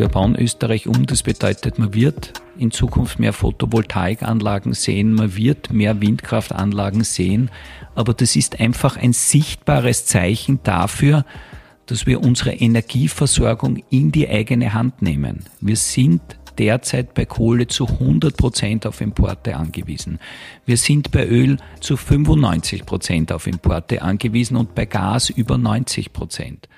wir bauen Österreich um. Das bedeutet, man wird in Zukunft mehr Photovoltaikanlagen sehen, man wird mehr Windkraftanlagen sehen. Aber das ist einfach ein sichtbares Zeichen dafür, dass wir unsere Energieversorgung in die eigene Hand nehmen. Wir sind derzeit bei Kohle zu 100 Prozent auf Importe angewiesen. Wir sind bei Öl zu 95 Prozent auf Importe angewiesen und bei Gas über 90 Prozent.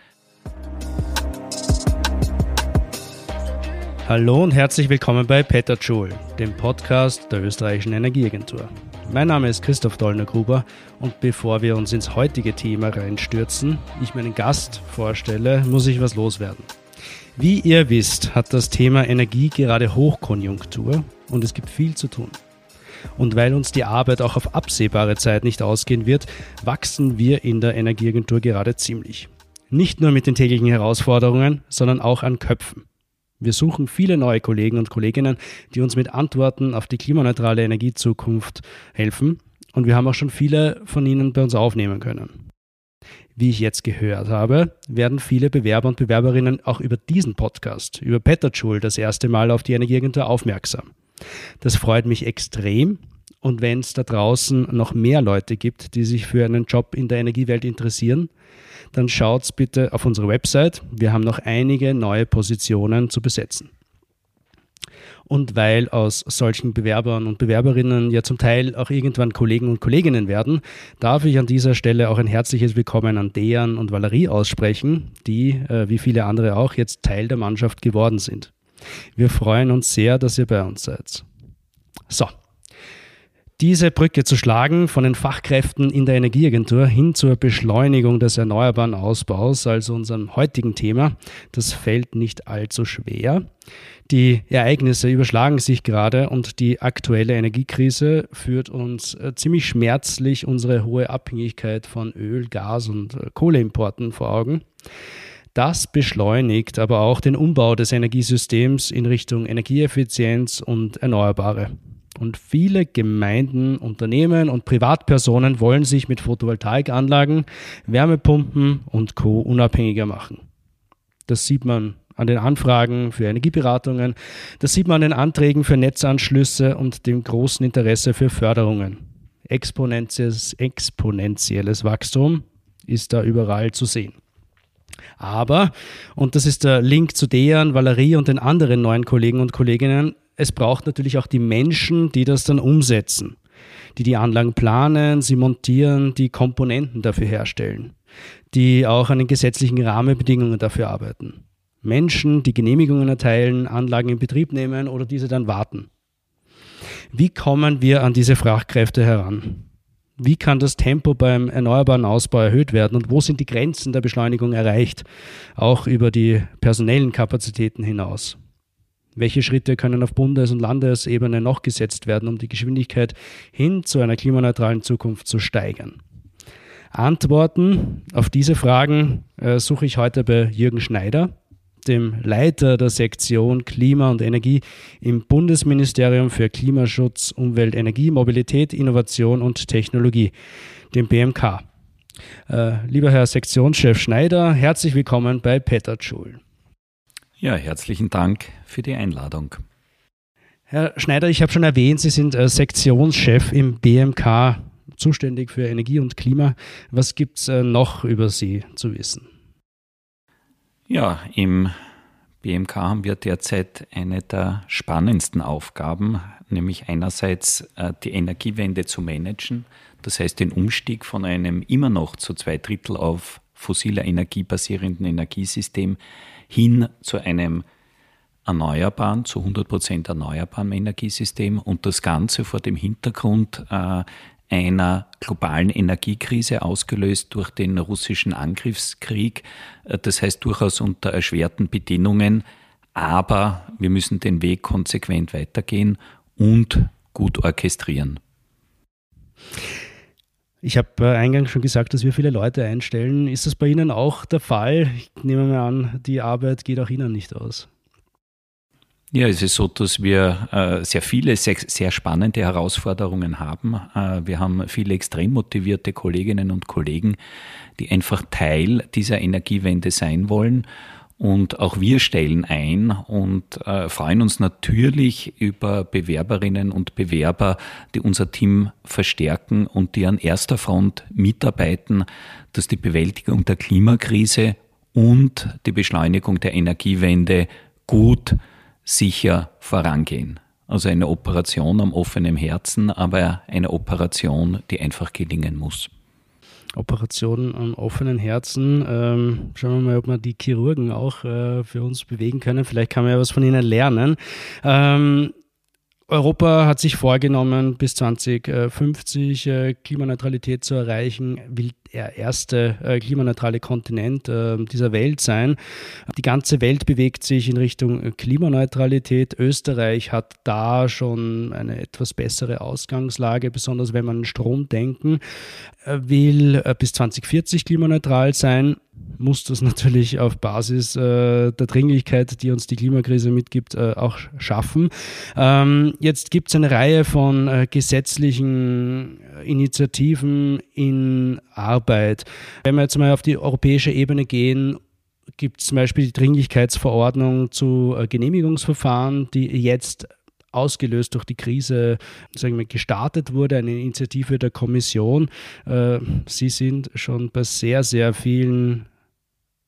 Hallo und herzlich willkommen bei Petterjoule, dem Podcast der österreichischen Energieagentur. Mein Name ist Christoph Dollner-Gruber und bevor wir uns ins heutige Thema reinstürzen, ich meinen Gast vorstelle, muss ich was loswerden. Wie ihr wisst, hat das Thema Energie gerade Hochkonjunktur und es gibt viel zu tun. Und weil uns die Arbeit auch auf absehbare Zeit nicht ausgehen wird, wachsen wir in der Energieagentur gerade ziemlich. Nicht nur mit den täglichen Herausforderungen, sondern auch an Köpfen. Wir suchen viele neue Kollegen und Kolleginnen, die uns mit Antworten auf die klimaneutrale Energiezukunft helfen. Und wir haben auch schon viele von ihnen bei uns aufnehmen können. Wie ich jetzt gehört habe, werden viele Bewerber und Bewerberinnen auch über diesen Podcast, über Petterjoule, das erste Mal auf die Energieagentur aufmerksam. Das freut mich extrem. Und wenn es da draußen noch mehr Leute gibt, die sich für einen Job in der Energiewelt interessieren, dann schaut bitte auf unsere Website. Wir haben noch einige neue Positionen zu besetzen. Und weil aus solchen Bewerbern und Bewerberinnen ja zum Teil auch irgendwann Kollegen und Kolleginnen werden, darf ich an dieser Stelle auch ein herzliches Willkommen an Dejan und Valerie aussprechen, die, äh, wie viele andere auch, jetzt Teil der Mannschaft geworden sind. Wir freuen uns sehr, dass ihr bei uns seid. So, diese Brücke zu schlagen von den Fachkräften in der Energieagentur hin zur Beschleunigung des erneuerbaren Ausbaus, also unserem heutigen Thema, das fällt nicht allzu schwer. Die Ereignisse überschlagen sich gerade und die aktuelle Energiekrise führt uns äh, ziemlich schmerzlich unsere hohe Abhängigkeit von Öl, Gas und äh, Kohleimporten vor Augen. Das beschleunigt aber auch den Umbau des Energiesystems in Richtung Energieeffizienz und Erneuerbare. Und viele Gemeinden, Unternehmen und Privatpersonen wollen sich mit Photovoltaikanlagen, Wärmepumpen und Co. unabhängiger machen. Das sieht man an den Anfragen für Energieberatungen, das sieht man an den Anträgen für Netzanschlüsse und dem großen Interesse für Förderungen. Exponentielles, exponentielles Wachstum ist da überall zu sehen. Aber, und das ist der Link zu Dejan, Valerie und den anderen neuen Kollegen und Kolleginnen, es braucht natürlich auch die Menschen, die das dann umsetzen, die die Anlagen planen, sie montieren, die Komponenten dafür herstellen, die auch an den gesetzlichen Rahmenbedingungen dafür arbeiten. Menschen, die Genehmigungen erteilen, Anlagen in Betrieb nehmen oder diese dann warten. Wie kommen wir an diese Fachkräfte heran? Wie kann das Tempo beim erneuerbaren Ausbau erhöht werden und wo sind die Grenzen der Beschleunigung erreicht, auch über die personellen Kapazitäten hinaus? Welche Schritte können auf Bundes- und Landesebene noch gesetzt werden, um die Geschwindigkeit hin zu einer klimaneutralen Zukunft zu steigern? Antworten auf diese Fragen äh, suche ich heute bei Jürgen Schneider, dem Leiter der Sektion Klima und Energie im Bundesministerium für Klimaschutz, Umwelt, Energie, Mobilität, Innovation und Technologie, dem BMK. Äh, lieber Herr Sektionschef Schneider, herzlich willkommen bei Peter Schul. Ja, herzlichen Dank für die Einladung. Herr Schneider, ich habe schon erwähnt, Sie sind äh, Sektionschef im BMK, zuständig für Energie und Klima. Was gibt es äh, noch über Sie zu wissen? Ja, im BMK haben wir derzeit eine der spannendsten Aufgaben, nämlich einerseits äh, die Energiewende zu managen, das heißt den Umstieg von einem immer noch zu zwei Drittel auf fossiler Energie basierenden Energiesystem hin zu einem erneuerbaren, zu 100 Prozent erneuerbaren Energiesystem und das Ganze vor dem Hintergrund äh, einer globalen Energiekrise ausgelöst durch den russischen Angriffskrieg. Äh, das heißt durchaus unter erschwerten Bedingungen, aber wir müssen den Weg konsequent weitergehen und gut orchestrieren. Ich habe äh, eingangs schon gesagt, dass wir viele Leute einstellen. Ist das bei Ihnen auch der Fall? Ich nehme mal an, die Arbeit geht auch Ihnen nicht aus. Ja, es ist so, dass wir äh, sehr viele, sehr, sehr, spannende Herausforderungen haben. Äh, wir haben viele extrem motivierte Kolleginnen und Kollegen, die einfach Teil dieser Energiewende sein wollen Und auch wir stellen ein und äh, freuen uns natürlich über Bewerberinnen und Bewerber, die unser Team verstärken und die an erster Front mitarbeiten, dass die Bewältigung der Klimakrise und die Beschleunigung der Energiewende gut, sicher vorangehen. Also eine Operation am offenen Herzen, aber eine Operation, die einfach gelingen muss. Operation am offenen Herzen. Ähm, schauen wir mal, ob wir die Chirurgen auch äh, für uns bewegen können. Vielleicht kann man ja was von ihnen lernen. Ähm, Europa hat sich vorgenommen, bis 2050 äh, Klimaneutralität zu erreichen, will der erste äh, klimaneutrale Kontinent äh, dieser Welt sein. Die ganze Welt bewegt sich in Richtung Klimaneutralität. Österreich hat da schon eine etwas bessere Ausgangslage, besonders wenn man an Strom denken will, bis 2040 klimaneutral sein muss das natürlich auf Basis äh, der Dringlichkeit, die uns die Klimakrise mitgibt, äh, auch schaffen. Ähm, jetzt gibt es eine Reihe von äh, gesetzlichen Initiativen in Arbeit. Wenn wir jetzt mal auf die europäische Ebene gehen, gibt es zum Beispiel die Dringlichkeitsverordnung zu äh, Genehmigungsverfahren, die jetzt ausgelöst durch die Krise sagen wir, gestartet wurde, eine Initiative der Kommission. Äh, Sie sind schon bei sehr, sehr vielen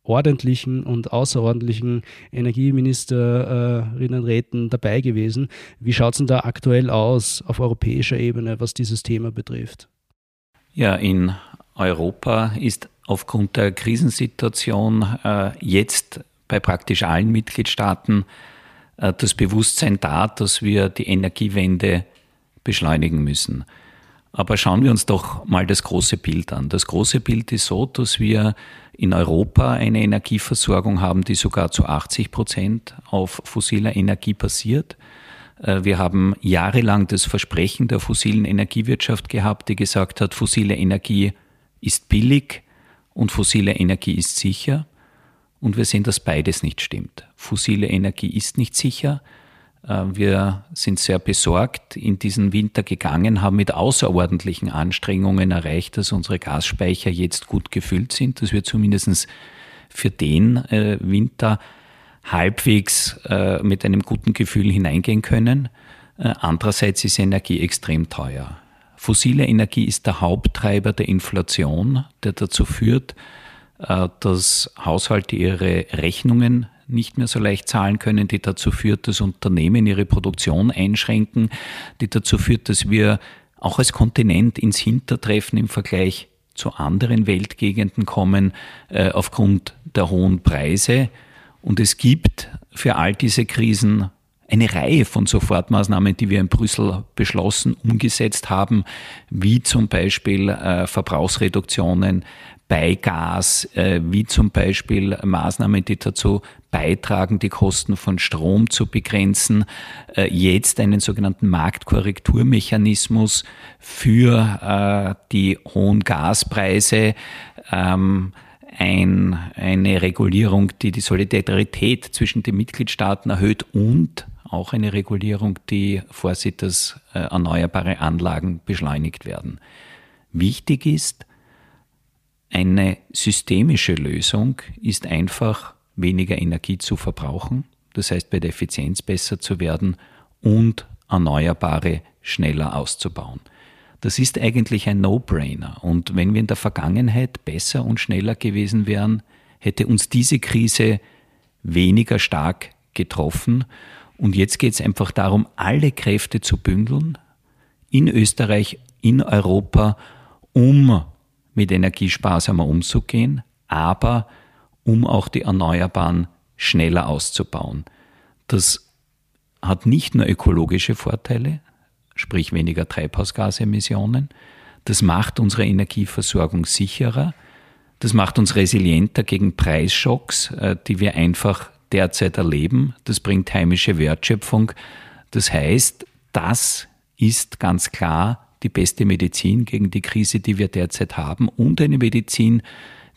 ordentlichen und außerordentlichen Energieministerinnenräten dabei gewesen. Wie schaut es denn da aktuell aus auf europäischer Ebene, was dieses Thema betrifft? Ja, in Europa ist aufgrund der Krisensituation äh, jetzt bei praktisch allen Mitgliedstaaten äh, das Bewusstsein da, dass wir die Energiewende beschleunigen müssen. Aber schauen wir uns doch mal das große Bild an. Das große Bild ist so, dass wir in Europa eine Energieversorgung haben, die sogar zu 80 Prozent auf fossiler Energie basiert. Äh, wir haben jahrelang das Versprechen der fossilen Energiewirtschaft gehabt, die gesagt hat, fossile Energie ist billig und fossile Energie ist sicher. Und wir sehen, dass beides nicht stimmt. Fossile Energie ist nicht sicher, äh, wir sind sehr besorgt in diesen Winter gegangen, haben mit außerordentlichen Anstrengungen erreicht, dass unsere Gasspeicher jetzt gut gefüllt sind, dass wir zumindest für den äh, Winter halbwegs äh, mit einem guten Gefühl hineingehen können. Andererseits ist Energie extrem teuer. Fossile Energie ist der Haupttreiber der Inflation, der dazu führt, dass Haushalte ihre Rechnungen nicht mehr so leicht zahlen können, die dazu führt, dass Unternehmen ihre Produktion einschränken, die dazu führt, dass wir auch als Kontinent ins Hintertreffen im Vergleich zu anderen Weltgegenden kommen äh, aufgrund der hohen Preise. Und es gibt für all diese Krisen eine Reihe von Sofortmaßnahmen, die wir in Brüssel beschlossen, umgesetzt haben, wie zum Beispiel äh, Verbrauchsreduktionen bei Gas, äh, wie zum Beispiel Maßnahmen, die dazu beitragen, die Kosten von Strom zu begrenzen, äh, jetzt einen sogenannten Marktkorrekturmechanismus für äh, die hohen Gaspreise, ähm, ein, eine Regulierung, die die Solidarität zwischen den Mitgliedstaaten erhöht und auch eine Regulierung, die vorsieht, dass äh, erneuerbare Anlagen beschleunigt werden. Wichtig ist, eine systemische Lösung ist einfach weniger Energie zu verbrauchen, das heißt bei der Effizienz besser zu werden und Erneuerbare schneller auszubauen. Das ist eigentlich ein No-Brainer. Und wenn wir in der Vergangenheit besser und schneller gewesen wären, hätte uns diese Krise weniger stark getroffen. Und jetzt geht es einfach darum, alle Kräfte zu bündeln, in Österreich, in Europa, um mit Energie sparsamer umzugehen, aber um auch die Erneuerbaren schneller auszubauen. Das hat nicht nur ökologische Vorteile, sprich weniger Treibhausgasemissionen, das macht unsere Energieversorgung sicherer, das macht uns resilienter gegen Preisschocks, äh, die wir einfach derzeit erleben, das bringt heimische Wertschöpfung. Das heißt, das ist ganz klar die beste Medizin gegen die Krise, die wir derzeit haben und eine Medizin,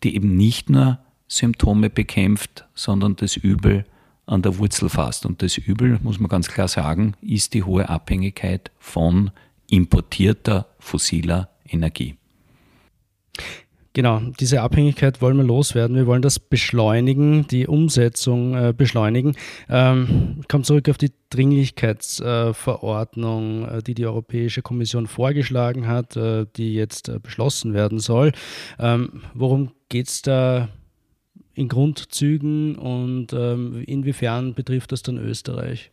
die eben nicht nur Symptome bekämpft, sondern das Übel an der Wurzel fasst. Und das Übel, muss man ganz klar sagen, ist die hohe Abhängigkeit von importierter fossiler Energie. Genau, diese Abhängigkeit wollen wir loswerden. Wir wollen das beschleunigen, die Umsetzung äh, beschleunigen. Ähm, ich komme zurück auf die Dringlichkeitsverordnung, äh, die die Europäische Kommission vorgeschlagen hat, äh, die jetzt äh, beschlossen werden soll. Ähm, worum geht es da in Grundzügen und ähm, inwiefern betrifft das dann Österreich?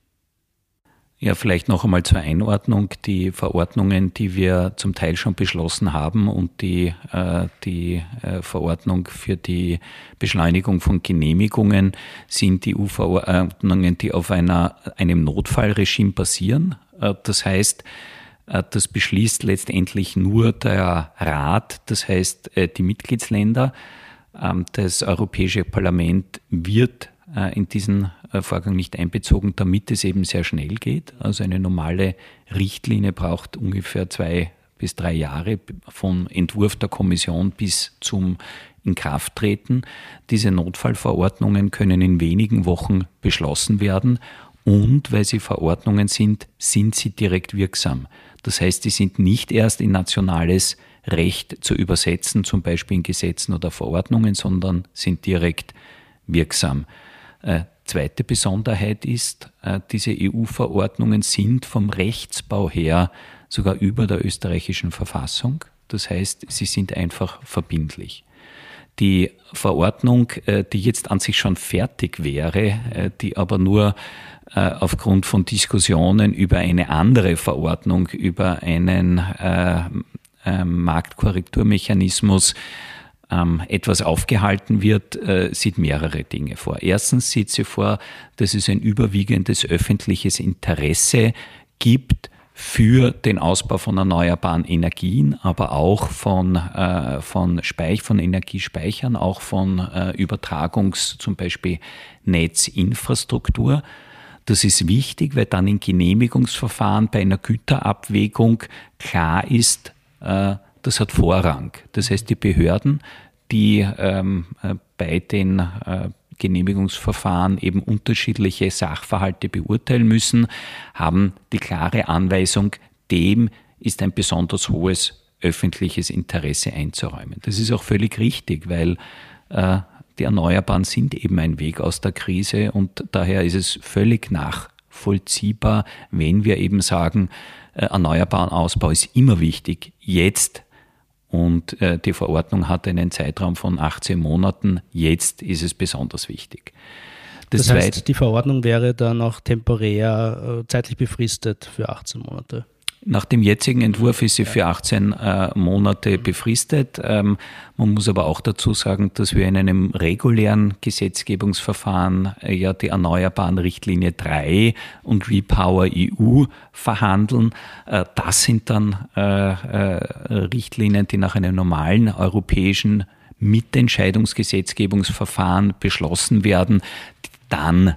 Ja, vielleicht noch einmal zur Einordnung. Die Verordnungen, die wir zum Teil schon beschlossen haben und die, äh, die äh, Verordnung für die Beschleunigung von Genehmigungen sind die EU-Verordnungen, die auf einer, einem Notfallregime basieren. Äh, das heißt, das beschließt letztendlich nur der Rat, das heißt die Mitgliedsländer. Ähm, das Europäische Parlament wird in diesen äh, Vorgang nicht einbezogen, damit es eben sehr schnell geht. Also eine normale Richtlinie braucht ungefähr zwei bis drei Jahre vom Entwurf der Kommission bis zum Inkrafttreten. Diese Notfallverordnungen können in wenigen Wochen beschlossen werden und weil sie Verordnungen sind, sind sie direkt wirksam. Das heißt, sie sind nicht erst in nationales Recht zu übersetzen, zum Beispiel in Gesetzen oder Verordnungen, sondern sind direkt wirksam. Äh, zweite Besonderheit ist, äh, diese EU-Verordnungen sind vom Rechtsbau her sogar über der österreichischen Verfassung. Das heißt, sie sind einfach verbindlich. Die Verordnung, äh, die jetzt an sich schon fertig wäre, die aber nur aufgrund von Diskussionen über eine andere Verordnung, über einen Marktkorrekturmechanismus ähm, etwas aufgehalten wird, äh, sieht mehrere Dinge vor. Erstens sieht sie vor, dass es ein überwiegendes öffentliches Interesse gibt, für den Ausbau von erneuerbaren Energien, aber auch von, äh, von, Speich, von Energiespeichern, auch von äh, Übertragungs-, zum Beispiel Netzinfrastruktur. Das ist wichtig, weil dann in Genehmigungsverfahren bei einer Güterabwägung klar ist, äh, das hat Vorrang. Das heißt, die Behörden, die ähm, äh, bei den äh, Genehmigungsverfahren eben unterschiedliche Sachverhalte beurteilen müssen, haben die klare Anweisung, dem ist ein besonders hohes öffentliches Interesse einzuräumen. Das ist auch völlig richtig, weil äh, die Erneuerbaren sind eben ein Weg aus der Krise und daher ist es völlig nachvollziehbar, wenn wir eben sagen, äh, erneuerbaren Ausbau ist immer wichtig. Jetzt und äh, die Verordnung hatte einen Zeitraum von 18 Monaten. Jetzt ist es besonders wichtig. Das, das heißt, die Verordnung wäre dann auch temporär äh, zeitlich befristet für 18 Monate. Nach dem jetzigen Entwurf ist sie für 18 äh, Monate befristet. Ähm, man muss aber auch dazu sagen, dass wir in einem regulären Gesetzgebungsverfahren äh, ja die Erneuerbaren Richtlinie 3 und Repower EU verhandeln. Äh, das sind dann Richtlinien, die nach einem normalen europäischen Mitentscheidungsgesetzgebungsverfahren beschlossen werden, die dann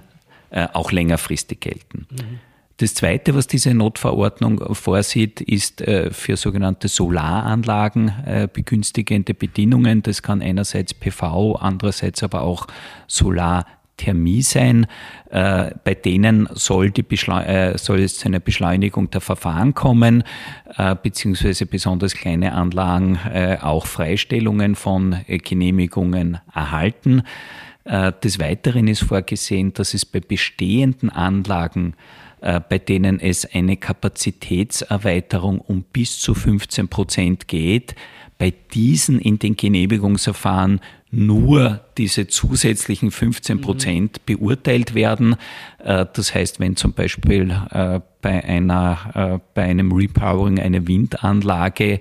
auch längerfristig gelten. Mhm. Das Zweite, was diese Notverordnung vorsieht, ist äh, für sogenannte Solaranlagen äh, begünstigende Bedingungen. Das kann einerseits PV, andererseits aber auch Solarthermie sein. Äh, bei denen soll, die soll es zu einer Beschleunigung der Verfahren kommen, beziehungsweise besonders kleine Anlagen auch Freistellungen von Genehmigungen erhalten. Des Weiteren ist vorgesehen, dass es bei bestehenden Anlagen äh, bei denen es eine Kapazitätserweiterung um bis zu 15 Prozent geht, bei diesen in den Genehmigungsverfahren nur diese zusätzlichen 15 Prozent mhm. beurteilt werden. Äh, das heißt, wenn zum Beispiel äh, bei, einer, bei einem Repowering einer Windanlage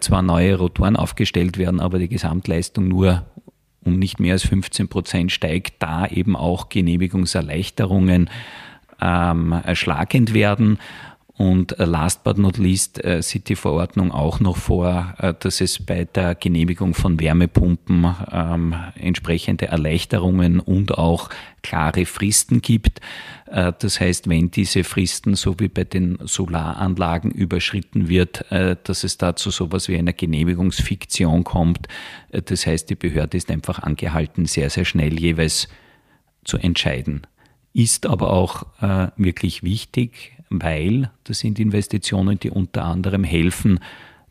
zwar neue Rotoren aufgestellt werden, aber die Gesamtleistung nur um nicht mehr als 15 Prozent steigt, da eben auch Genehmigungserleichterungen ähm, schlagend werden. Und äh, last but not least äh, sieht die Verordnung auch noch vor, äh, dass es bei der Genehmigung von Wärmepumpen ähm, entsprechende Erleichterungen und auch klare Fristen gibt. Äh, das heißt, wenn diese Fristen so wie bei den Solaranlagen überschritten wird, äh, dass es da zu sowas wie einer Genehmigungsfiktion kommt. Äh, das heißt, die Behörde ist einfach angehalten, sehr, sehr schnell jeweils zu entscheiden ist aber auch äh, wirklich wichtig, weil das sind Investitionen, die unter anderem helfen,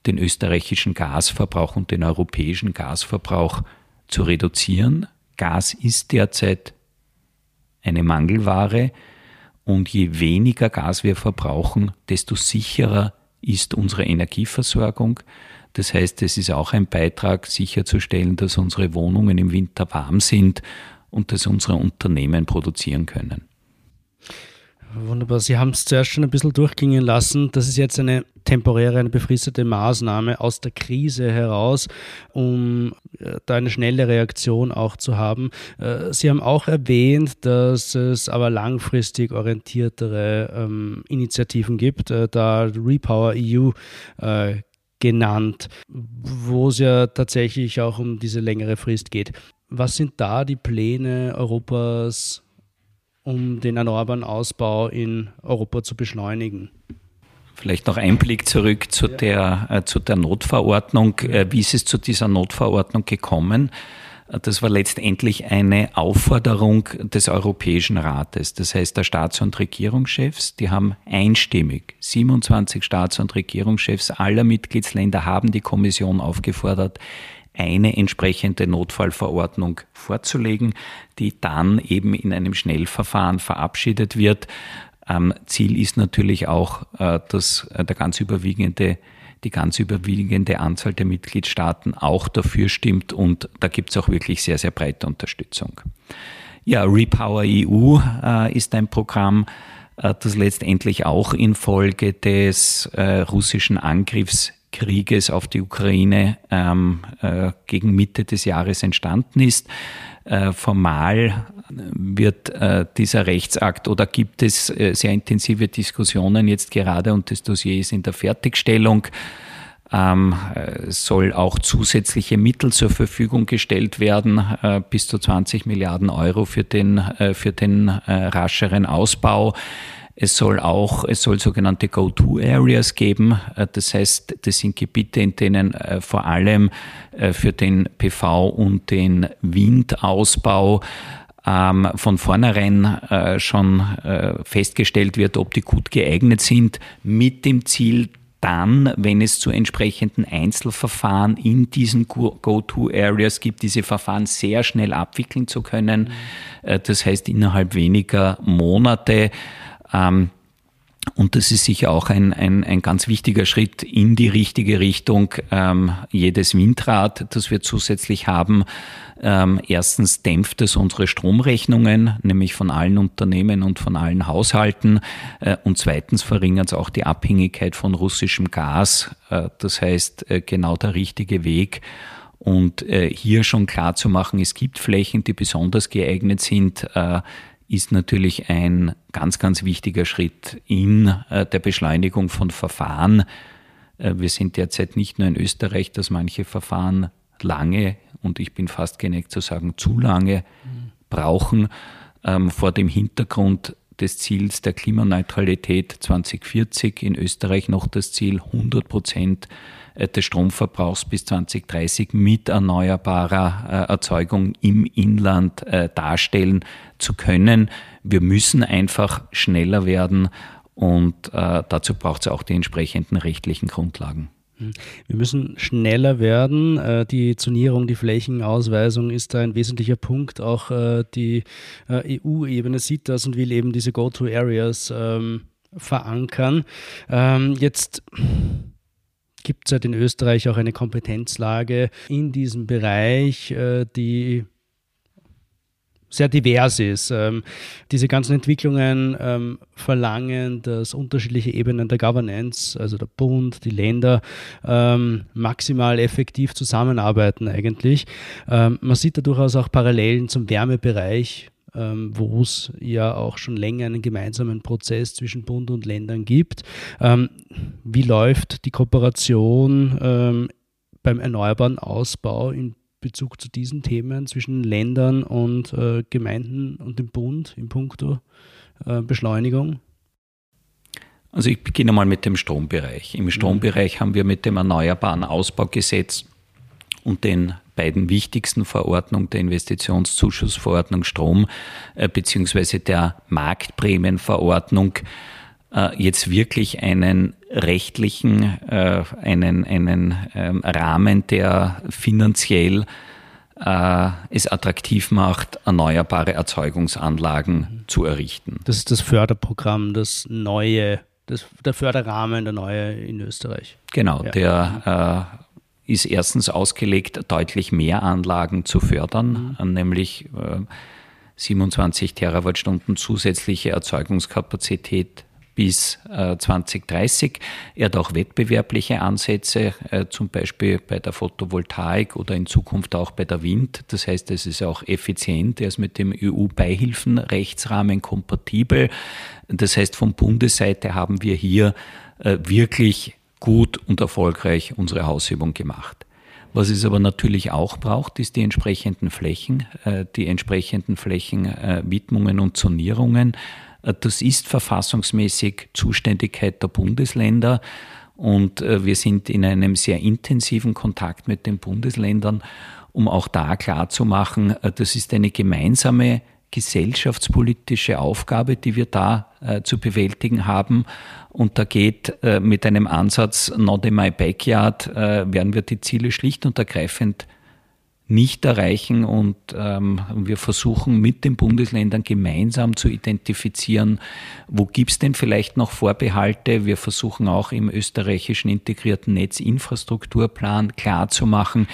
den österreichischen Gasverbrauch und den europäischen Gasverbrauch zu reduzieren. Gas ist derzeit eine Mangelware und je weniger Gas wir verbrauchen, desto sicherer ist unsere Energieversorgung. Das heißt, es ist auch ein Beitrag, sicherzustellen, dass unsere Wohnungen im Winter warm sind und dass unsere Unternehmen produzieren können. Wunderbar. Sie haben es zuerst schon ein bisschen durchgingen lassen. Das ist jetzt eine temporäre, eine befristete Maßnahme aus der Krise heraus, um äh, da eine schnelle Reaktion auch zu haben. Äh, Sie haben auch erwähnt, dass es aber langfristig orientiertere ähm, Initiativen gibt, äh, da Repower EU äh, genannt, wo es ja tatsächlich auch um diese längere Frist geht. Was sind da die Pläne Europas um den erneuerbaren Ausbau in Europa zu beschleunigen. Vielleicht noch ein Blick zurück zu, ja. der, äh, zu der Notverordnung. Äh, wie ist es zu dieser Notverordnung gekommen? Äh, das war letztendlich eine Aufforderung des Europäischen Rates. Das heißt, der Staats- und Regierungschefs, die haben einstimmig, 27 Staats- und Regierungschefs aller Mitgliedsländer haben die Kommission aufgefordert, eine entsprechende Notfallverordnung vorzulegen, die dann eben in einem Schnellverfahren verabschiedet wird. Ziel ist natürlich auch, äh, dass äh, der ganz überwiegende die ganz überwiegende Anzahl der Mitgliedstaaten auch dafür stimmt und da gibt es auch wirklich sehr, sehr breite Unterstützung. Ja, Repower EU äh, ist ein Programm, das letztendlich auch infolge des russischen Angriffs Krieges auf die Ukraine ähm, äh, gegen Mitte des Jahres entstanden ist. Äh, formal wird äh, dieser Rechtsakt oder gibt es äh, sehr intensive Diskussionen jetzt gerade und das Dossier ist in der Fertigstellung. Ähm, soll auch zusätzliche Mittel zur Verfügung gestellt werden, äh, bis zu 20 Milliarden Euro für den, äh, für den äh, rascheren Ausbau. Es soll auch, es soll sogenannte Go-To-Areas geben. Äh, das heißt, das sind Gebiete, in denen äh, vor allem äh, für den PV und den Windausbau ähm, von vornherein schon festgestellt wird, ob die gut geeignet sind, mit dem Ziel, dann, wenn es zu entsprechenden Einzelverfahren in diesen Go-To-Areas gibt, diese Verfahren sehr schnell abwickeln zu können. Das heißt, innerhalb weniger Monate ähm, und das ist sicher auch ein, ein, ein ganz wichtiger Schritt in die richtige Richtung. Ähm, jedes Windrad, das wir zusätzlich haben, ähm, erstens dämpft es unsere Stromrechnungen, nämlich von allen Unternehmen und von allen Haushalten. Äh, und zweitens verringert es auch die Abhängigkeit von russischem Gas. Äh, das heißt, äh, genau der richtige Weg. Und äh, hier schon klar zu machen, es gibt Flächen, die besonders geeignet sind, äh, ist natürlich ein ganz, ganz wichtiger Schritt in äh, der Beschleunigung von Verfahren. Äh, wir sind derzeit nicht nur in Österreich, dass manche Verfahren lange und ich bin fast geneigt zu sagen zu lange brauchen ähm, vor dem Hintergrund des Ziels der Klimaneutralität 2040 in Österreich noch das Ziel 100 Prozent äh, des Stromverbrauchs bis 2030 mit erneuerbarer äh, Erzeugung im Inland äh, darstellen zu können. Wir müssen einfach schneller werden und dazu braucht es auch die entsprechenden rechtlichen Grundlagen. Hm. Wir müssen schneller werden. Die Zonierung, die Flächenausweisung ist da ein wesentlicher Punkt. Auch die EU-Ebene sieht das und will eben diese Go-to-Areas ähm, verankern. Ähm, jetzt gibt es halt in Österreich auch eine Kompetenzlage in diesem Bereich, äh, die sehr divers ist. Ähm, diese ganzen Entwicklungen ähm, verlangen, dass unterschiedliche Ebenen der Governance, also der Bund, die Länder, ähm, maximal effektiv zusammenarbeiten eigentlich. Ähm, man sieht da durchaus auch Parallelen zum Wärmebereich, ähm, wo es ja auch schon länger einen gemeinsamen Prozess zwischen Bund und Ländern gibt. Ähm, wie läuft die Kooperation beim erneuerbaren Ausbau in Bezug zu diesen Themen zwischen Ländern und äh, Gemeinden und dem Bund in puncto äh, Beschleunigung? Also ich beginne mal mit dem Strombereich. Im Strombereich mhm. haben wir mit dem Erneuerbaren Ausbaugesetz und den beiden wichtigsten Verordnungen, der Investitionszuschussverordnung Strom äh, beziehungsweise der Marktprämienverordnung, äh, jetzt wirklich einen rechtlichen äh, einen, einen ähm, Rahmen, der finanziell äh, es attraktiv macht, erneuerbare Erzeugungsanlagen zu errichten. Das ist das Förderprogramm, das neue, das, der Förderrahmen, der neue in Österreich. Genau, ja. der äh, ist erstens ausgelegt, deutlich mehr Anlagen zu fördern, mhm. nämlich äh, 27 Terawattstunden zusätzliche Erzeugungskapazität bis äh, 2030. Er hat auch wettbewerbliche Ansätze, äh, zum Beispiel bei der Photovoltaik oder in Zukunft auch bei der Wind. Das heißt, es ist auch effizient, er ist mit dem EU-Beihilfenrechtsrahmen kompatibel. Das heißt, von Bundesseite haben wir hier äh, wirklich gut und erfolgreich unsere Hausübung gemacht. Was es aber natürlich auch braucht, ist die entsprechenden Flächen, äh, die entsprechenden Flächenwidmungen und Zonierungen. Äh, das ist verfassungsmäßig Zuständigkeit der Bundesländer. Und äh, wir sind in einem sehr intensiven Kontakt mit den Bundesländern, um auch da klarzumachen, äh, das ist eine gemeinsame gesellschaftspolitische Aufgabe, die wir da äh, zu bewältigen haben. Und da geht äh, mit einem Ansatz Not in my backyard, äh, werden wir die Ziele schlicht und ergreifend nicht erreichen und ähm, wir versuchen mit den Bundesländern gemeinsam zu identifizieren, wo gibt es denn vielleicht noch Vorbehalte. Wir versuchen auch im österreichischen integrierten Netzinfrastrukturplan klarzumachen,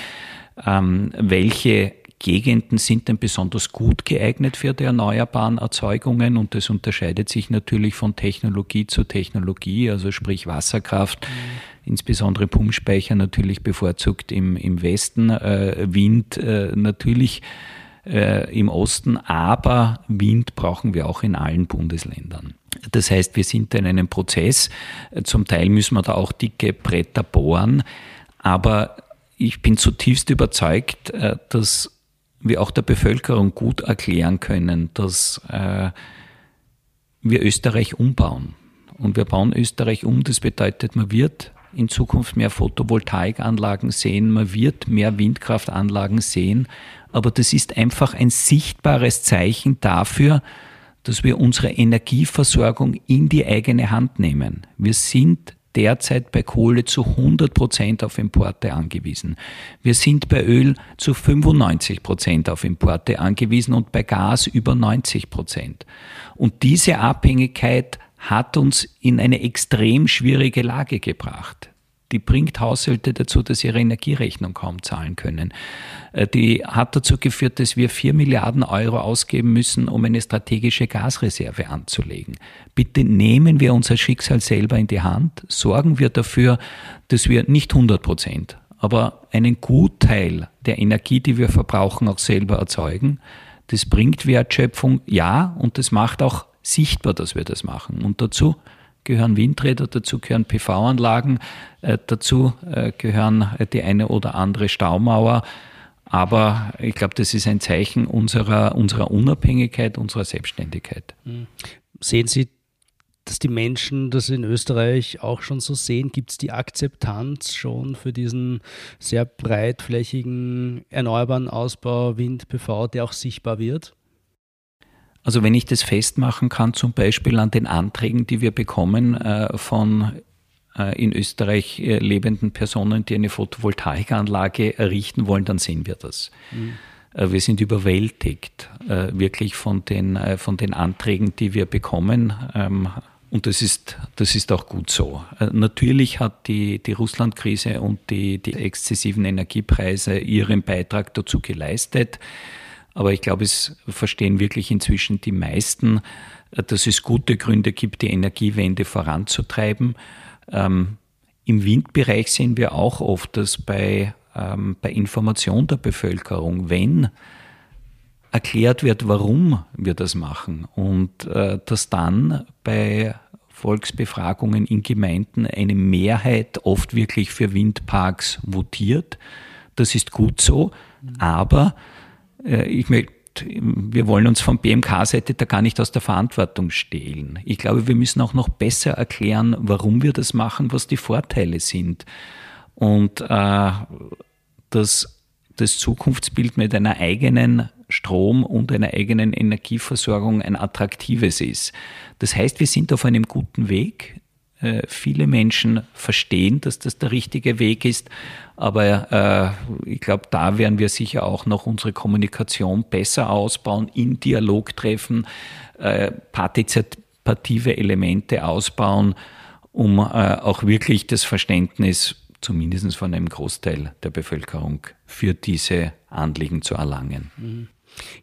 ähm, welche Gegenden sind denn besonders gut geeignet für die erneuerbaren Erzeugungen und das unterscheidet sich natürlich von Technologie zu Technologie, also sprich Wasserkraft. Mhm insbesondere Pumpspeicher natürlich bevorzugt im, im Westen, äh, Wind äh, natürlich äh, im Osten, aber Wind brauchen wir auch in allen Bundesländern. Das heißt, wir sind in einem Prozess. Zum Teil müssen wir da auch dicke Bretter bohren, aber ich bin zutiefst überzeugt, äh, dass wir auch der Bevölkerung gut erklären können, dass äh, wir Österreich umbauen. Und wir bauen Österreich um. Das bedeutet, man wird in Zukunft mehr Photovoltaikanlagen sehen, man wird mehr Windkraftanlagen sehen, aber das ist einfach ein sichtbares Zeichen dafür, dass wir unsere Energieversorgung in die eigene Hand nehmen. Wir sind derzeit bei Kohle zu 100 Prozent auf Importe angewiesen. Wir sind bei Öl zu 95 Prozent auf Importe angewiesen und bei Gas über 90 Prozent. Und diese Abhängigkeit hat uns in eine extrem schwierige Lage gebracht. Die bringt Haushalte dazu, dass sie ihre Energierechnung kaum zahlen können. Äh, die hat dazu geführt, dass wir vier Milliarden Euro ausgeben müssen, um eine strategische Gasreserve anzulegen. Bitte nehmen wir unser Schicksal selber in die Hand, sorgen wir dafür, dass wir nicht 100 Prozent, aber einen Gutteil der Energie, die wir verbrauchen, auch selber erzeugen. Das bringt Wertschöpfung, ja, und das macht auch sichtbar, dass wir das machen. Und dazu gehören Windräder, dazu gehören PV-Anlagen, äh, dazu äh, gehören die eine oder andere Staumauer. Aber ich glaube, das ist ein Zeichen unserer, unserer Unabhängigkeit, unserer Selbstständigkeit. Hm. Sehen Sie, dass die Menschen das in Österreich auch schon so sehen? Gibt es die Akzeptanz schon für diesen sehr breitflächigen erneuerbaren Ausbau Wind, PV, der auch sichtbar wird? Also wenn ich das festmachen kann, zum Beispiel an den Anträgen, die wir bekommen äh, von äh, in Österreich äh, lebenden Personen, die eine Photovoltaikanlage errichten wollen, dann sehen wir das. Mhm. Wir sind überwältigt wirklich von den, von den Anträgen, die wir bekommen. Ähm, und das ist, das ist auch gut so. Natürlich hat die, die Russland-Krise und die, die exzessiven Energiepreise ihren Beitrag dazu geleistet. Aber ich glaube, es verstehen wirklich inzwischen die meisten, äh, dass es gute Gründe gibt, die Energiewende voranzutreiben. Ähm, Im Windbereich sehen wir auch oft, dass bei, ähm, bei Information der Bevölkerung, wenn erklärt wird, warum wir das machen und äh, dass dann bei Volksbefragungen in Gemeinden eine Mehrheit oft wirklich für Windparks votiert. Das ist gut so, aber ich möchte wir wollen uns von BMK-Seite da gar nicht aus der Verantwortung stehlen. Ich glaube, wir müssen auch noch besser erklären, warum wir das machen, was die Vorteile sind. Und äh, dass das Zukunftsbild mit einer eigenen Strom- und einer eigenen Energieversorgung ein attraktives ist. Das heißt, wir sind auf einem guten Weg. Äh, viele Menschen verstehen, dass das der richtige Weg ist. Aber äh, ich glaube, da werden wir sicher auch noch unsere Kommunikation besser ausbauen, in Dialog treffen, äh, partizipative Elemente ausbauen, um äh, auch wirklich das Verständnis zumindest von einem Großteil der Bevölkerung für diese Anliegen zu erlangen. Mhm.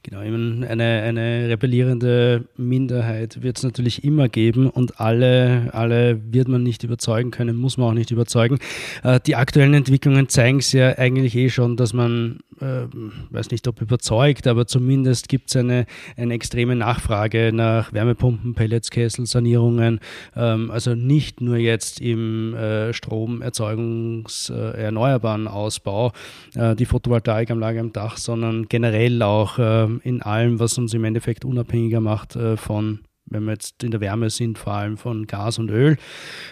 Genau, eine, eine rebellierende Minderheit wird es natürlich immer geben und alle, alle wird man nicht überzeugen können, muss man auch nicht überzeugen. Äh, die aktuellen Entwicklungen zeigen es ja eigentlich eh schon, dass man äh, weiß nicht, ob überzeugt, aber zumindest gibt es eine, eine extreme Nachfrage nach Wärmepumpen, Pelletskessel, Sanierungen. Ähm, also nicht nur jetzt im äh, Stromerzeugungs-, äh, erneuerbaren Ausbau, äh, die Photovoltaikanlage am Dach, sondern generell auch äh, in allem, was uns im Endeffekt unabhängiger macht äh, von wenn wir jetzt in der Wärme sind, vor allem von Gas und Öl.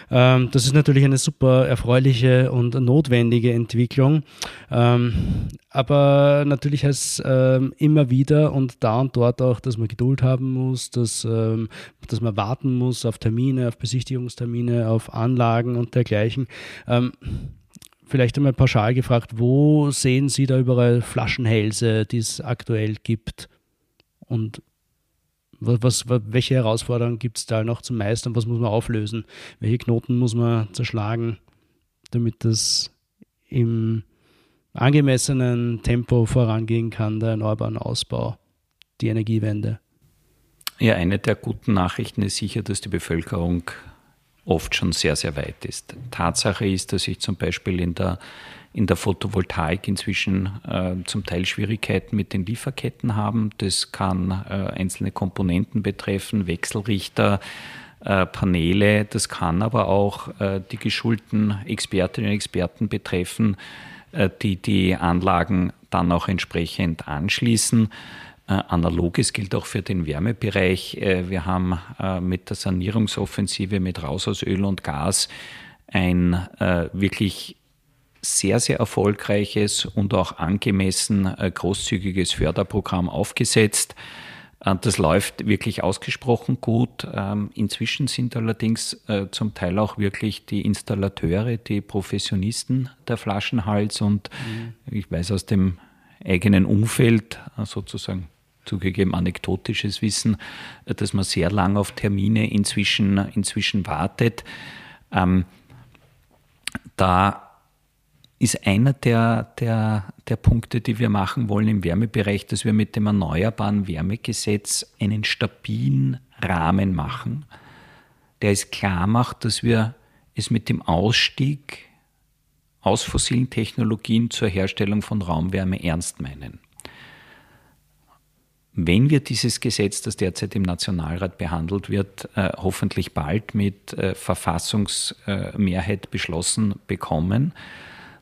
Ähm, das ist natürlich eine super erfreuliche und notwendige Entwicklung. Ähm, aber natürlich heißt es ähm, immer wieder und da und dort auch, dass man Geduld haben muss, dass, dass man warten muss auf Termine, auf Besichtigungstermine, auf Anlagen und dergleichen. Vielleicht einmal pauschal gefragt, wo sehen Sie da überall Flaschenhälse, die es aktuell gibt? Und was, was, welche Herausforderungen gibt es da noch zu meistern? Was muss man auflösen? Welche Knoten muss man zerschlagen, damit das im angemessenen Tempo vorangehen kann, der erneuerbaren Ausbau, die Energiewende? Ja, eine der guten Nachrichten ist sicher, dass die Bevölkerung oft schon sehr, sehr weit ist. Tatsache ist, dass ich zum Beispiel in der in der Photovoltaik inzwischen äh, zum Teil Schwierigkeiten mit den Lieferketten haben. Das kann äh, einzelne Komponenten betreffen, Wechselrichter, äh, Paneele. Das kann aber auch äh, die geschulten Expertinnen und Experten betreffen, äh, die die Anlagen dann auch entsprechend anschließen. Analoges gilt auch für den Wärmebereich. Wir haben mit der Sanierungsoffensive mit Raus aus Öl und Gas ein wirklich sehr, sehr erfolgreiches und auch angemessen äh, großzügiges Förderprogramm aufgesetzt. Äh, das läuft wirklich ausgesprochen gut. Ähm, inzwischen sind allerdings äh, zum Teil auch wirklich die Installateure, die Professionisten der Flaschenhals und mhm. ich weiß aus dem eigenen Umfeld sozusagen zugegeben anekdotisches Wissen, dass man sehr lang auf Termine inzwischen, inzwischen wartet. Ähm, da ist einer der, der, der Punkte, die wir machen wollen im Wärmebereich, dass wir mit dem Erneuerbaren Wärmegesetz einen stabilen Rahmen machen, der es klar macht, dass wir es mit dem Ausstieg aus fossilen Technologien zur Herstellung von Raumwärme ernst meinen. Wenn wir dieses Gesetz, das derzeit im Nationalrat behandelt wird, äh, hoffentlich bald mit äh, Verfassungsmehrheit beschlossen bekommen,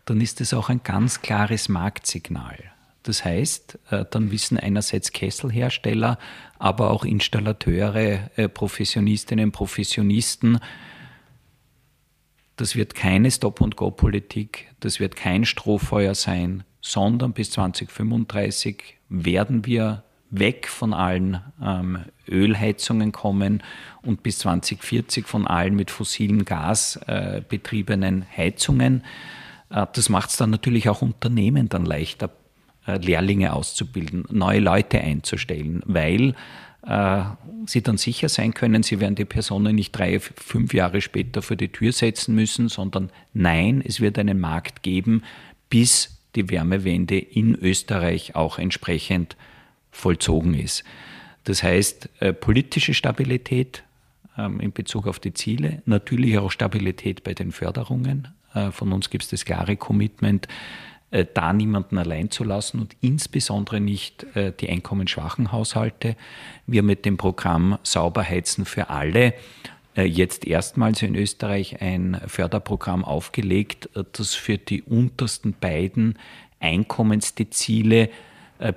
dann ist es auch ein ganz klares Marktsignal. Das heißt, äh, dann wissen einerseits Kesselhersteller, aber auch Installateure, äh, Professionistinnen, Professionisten, das wird keine Stop-and-Go-Politik, das wird kein Strohfeuer sein, sondern bis 2035 werden wir weg von allen ähm, Ölheizungen kommen und bis 2040 von allen mit fossilem Gas äh, betriebenen Heizungen. Äh, das macht es dann natürlich auch Unternehmen dann leichter, äh, Lehrlinge auszubilden, neue Leute einzustellen, weil äh, sie dann sicher sein können, sie werden die Personen nicht drei, fünf Jahre später vor die Tür setzen müssen, sondern nein, es wird einen Markt geben, bis die Wärmewende in Österreich auch entsprechend vollzogen ist. Das heißt, politische Stabilität ähm, in Bezug auf die Ziele, natürlich auch Stabilität bei den Förderungen, von uns gibt es das klare Commitment, äh, da niemanden allein zu lassen und insbesondere nicht äh, die einkommensschwachen Haushalte. Wir mit dem Programm Sauberheizen für alle jetzt erstmals in Österreich ein Förderprogramm aufgelegt, das für die untersten beiden Einkommensdezile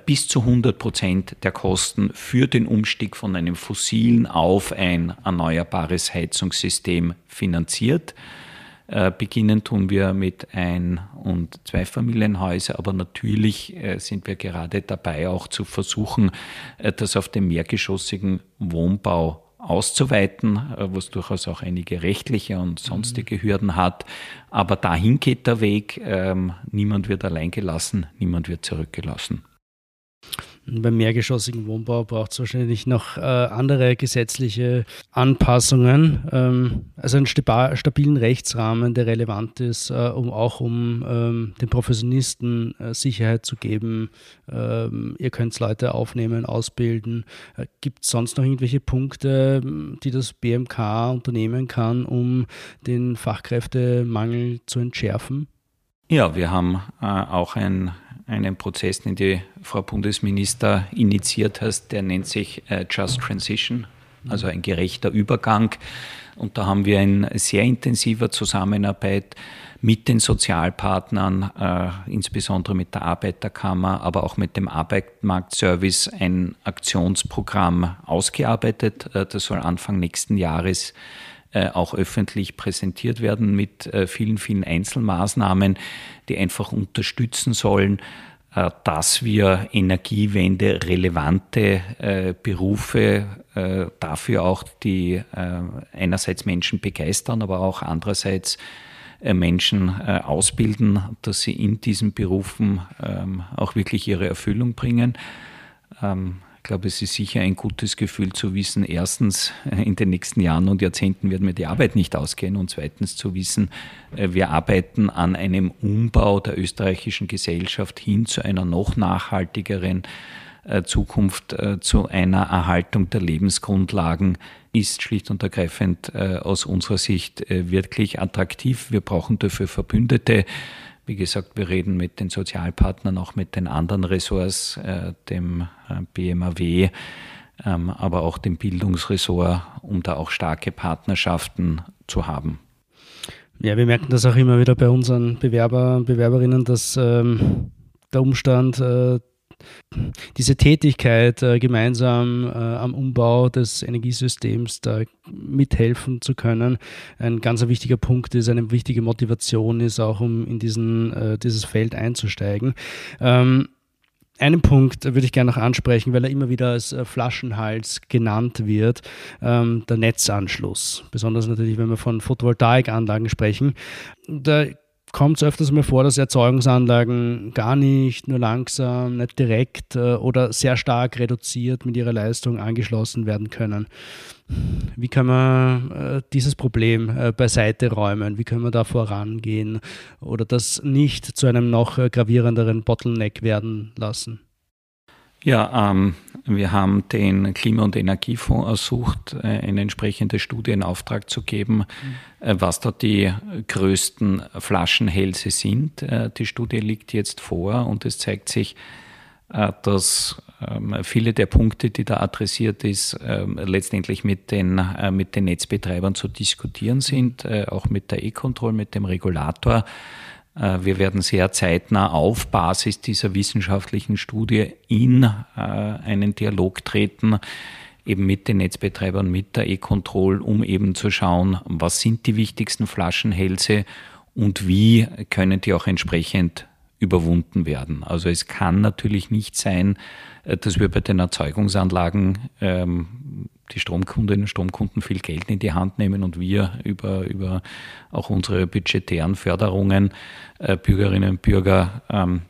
bis zu 100 Prozent der Kosten für den Umstieg von einem fossilen auf ein erneuerbares Heizungssystem finanziert. Äh, beginnen tun wir mit Ein- und Zweifamilienhäusern, aber natürlich äh, sind wir gerade dabei, auch zu versuchen, äh, das auf dem mehrgeschossigen Wohnbau auszuweiten, was durchaus auch einige rechtliche und sonstige mhm. Hürden hat. Aber dahin geht der Weg. Ähm, niemand wird allein gelassen, niemand wird zurückgelassen. Beim mehrgeschossigen Wohnbau braucht es wahrscheinlich noch äh, andere gesetzliche Anpassungen, ähm, also einen stabilen Rechtsrahmen, der relevant ist, äh, um auch um ähm, den Professionisten äh, Sicherheit zu geben. Ähm, ihr könnt Leute aufnehmen, ausbilden. Äh, Gibt es sonst noch irgendwelche Punkte, die das BMK unternehmen kann, um den Fachkräftemangel zu entschärfen? Ja, wir haben äh, auch ein einen Prozess, den die Frau Bundesminister initiiert hat, der nennt sich äh, Just Transition, also ein gerechter Übergang. Und da haben wir in sehr intensiver Zusammenarbeit mit den Sozialpartnern, äh, insbesondere mit der Arbeiterkammer, aber auch mit dem Arbeitsmarktservice ein Aktionsprogramm ausgearbeitet. Äh, das soll Anfang nächsten Jahres auch öffentlich präsentiert werden mit äh, vielen, vielen Einzelmaßnahmen, die einfach unterstützen sollen, äh, dass wir Energiewende relevante Berufe dafür auch, die einerseits Menschen begeistern, aber auch andererseits Menschen ausbilden, dass sie in diesen Berufen ähm, auch wirklich ihre Erfüllung bringen. Ähm, ich glaube, es ist sicher ein gutes Gefühl zu wissen, erstens, äh, in den nächsten Jahren und Jahrzehnten wird mir die Arbeit nicht ausgehen und zweitens zu wissen, äh, wir arbeiten an einem Umbau der österreichischen Gesellschaft hin zu einer noch nachhaltigeren äh, Zukunft, zu einer Erhaltung der Lebensgrundlagen ist schlicht und ergreifend aus unserer Sicht wirklich attraktiv. Wir brauchen dafür Verbündete. Wie gesagt, wir reden mit den Sozialpartnern, auch mit den anderen Ressorts, äh, dem äh, BMAW, ähm, aber auch dem Bildungsressort, um da auch starke Partnerschaften zu haben. Ja, wir merken das auch immer wieder bei unseren Bewerber und Bewerberinnen, dass ähm, der Umstand, äh, diese Tätigkeit, äh, gemeinsam äh, am Umbau des Energiesystems da mithelfen zu können, ein ganz wichtiger Punkt ist, eine wichtige Motivation ist, auch um in diesen, äh, dieses Feld einzusteigen. Ähm, einen Punkt würde ich gerne noch ansprechen, weil er immer wieder als Flaschenhals genannt wird, ähm, der Netzanschluss. Besonders natürlich, wenn wir von Photovoltaikanlagen sprechen. Da kommt es öfters mal vor, dass Erzeugungsanlagen gar nicht, nur langsam, nicht direkt äh, oder sehr stark reduziert mit ihrer Leistung angeschlossen werden können. Wie kann man äh, dieses Problem äh, beiseite räumen? Wie können wir da vorangehen oder das nicht zu einem noch gravierenderen Bottleneck werden lassen? Ja, ähm, wir haben den Klima- und Energiefonds ersucht, äh, eine entsprechende Studie in Auftrag zu geben, äh, was dort die größten Flaschenhälse sind. Äh, die Studie liegt jetzt vor und es zeigt sich, dass ähm, viele der Punkte, die da adressiert ist, ähm, letztendlich mit den, mit den Netzbetreibern zu diskutieren sind, auch mit der E-Control, mit dem Regulator. Äh, wir werden sehr zeitnah auf Basis dieser wissenschaftlichen Studie in äh, einen Dialog treten, eben mit den Netzbetreibern, mit der E-Control, um eben zu schauen, was sind die wichtigsten Flaschenhälse und wie können die auch entsprechend überwunden werden. Also es kann natürlich nicht sein, äh, dass wir bei den Erzeugungsanlagen ähm, die Stromkundinnen und Stromkunden viel Geld in die Hand nehmen und wir über, über auch unsere budgetären Förderungen äh, Bürgerinnen und Bürger ähm,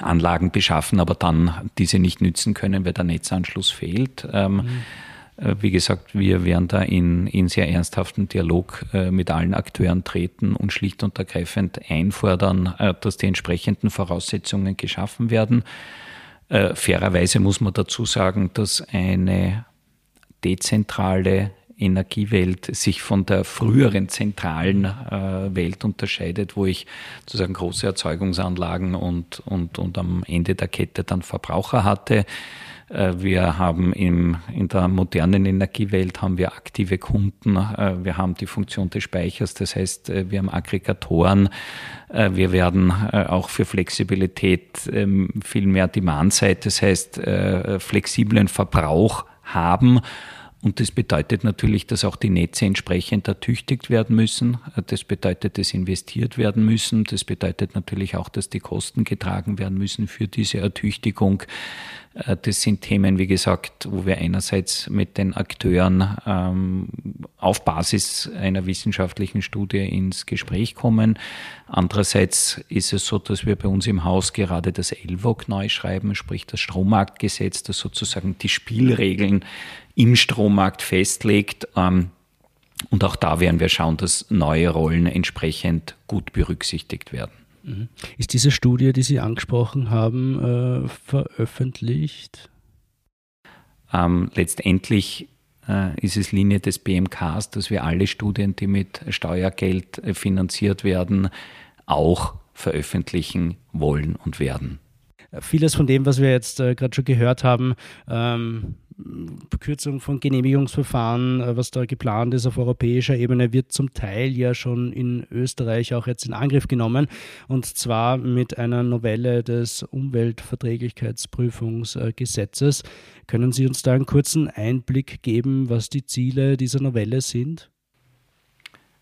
Anlagen beschaffen, aber dann diese nicht nützen können, weil der Netzanschluss fehlt. Ähm, mhm. Äh, wie gesagt, wir werden da in, in sehr ernsthaften Dialog äh, mit allen Akteuren treten und schlicht und ergreifend einfordern, äh, dass die entsprechenden Voraussetzungen geschaffen werden. Äh, fairerweise muss man dazu sagen, dass eine dezentrale Energiewelt sich von der früheren zentralen äh, Welt unterscheidet, wo ich sozusagen große Erzeugungsanlagen und, und, und am Ende der Kette dann Verbraucher hatte. Äh, wir haben im, in der modernen Energiewelt haben wir aktive Kunden, äh, wir haben die Funktion des Speichers, das heißt, äh, wir haben Aggregatoren, wir werden auch für Flexibilität ähm, viel mehr Demand-Side, das heißt flexiblen Verbrauch haben und das bedeutet natürlich, dass auch die Netze entsprechend ertüchtigt werden müssen. Das bedeutet, dass investiert werden müssen. Das bedeutet natürlich auch, dass die Kosten getragen werden müssen für diese Ertüchtigung. Äh, das sind Themen, wie gesagt, wo wir einerseits mit den Akteuren ähm, auf Basis einer wissenschaftlichen Studie ins Gespräch kommen. Andererseits ist es so, dass wir bei uns im Haus gerade das LVOG neu schreiben, sprich das Strommarktgesetz, das sozusagen die Spielregeln im Strommarkt festlegt. Ähm, und auch da werden wir schauen, dass neue Rollen entsprechend gut berücksichtigt werden. Mhm. Ist diese Studie, die Sie angesprochen haben, äh, veröffentlicht? Ähm, letztendlich äh, ist es Linie des BMKs, dass wir alle Studien, die mit Steuergeld äh, finanziert werden, auch veröffentlichen wollen und werden. Vieles von dem, was wir jetzt äh, gerade schon gehört haben, ähm, Verkürzung von Genehmigungsverfahren, äh, was da geplant ist auf europäischer Ebene, wird zum Teil ja schon in Österreich auch jetzt in Angriff genommen. Und zwar mit einer Novelle des Umweltverträglichkeitsprüfungsgesetzes. Können Sie uns da einen kurzen Einblick geben, was die Ziele dieser Novelle sind?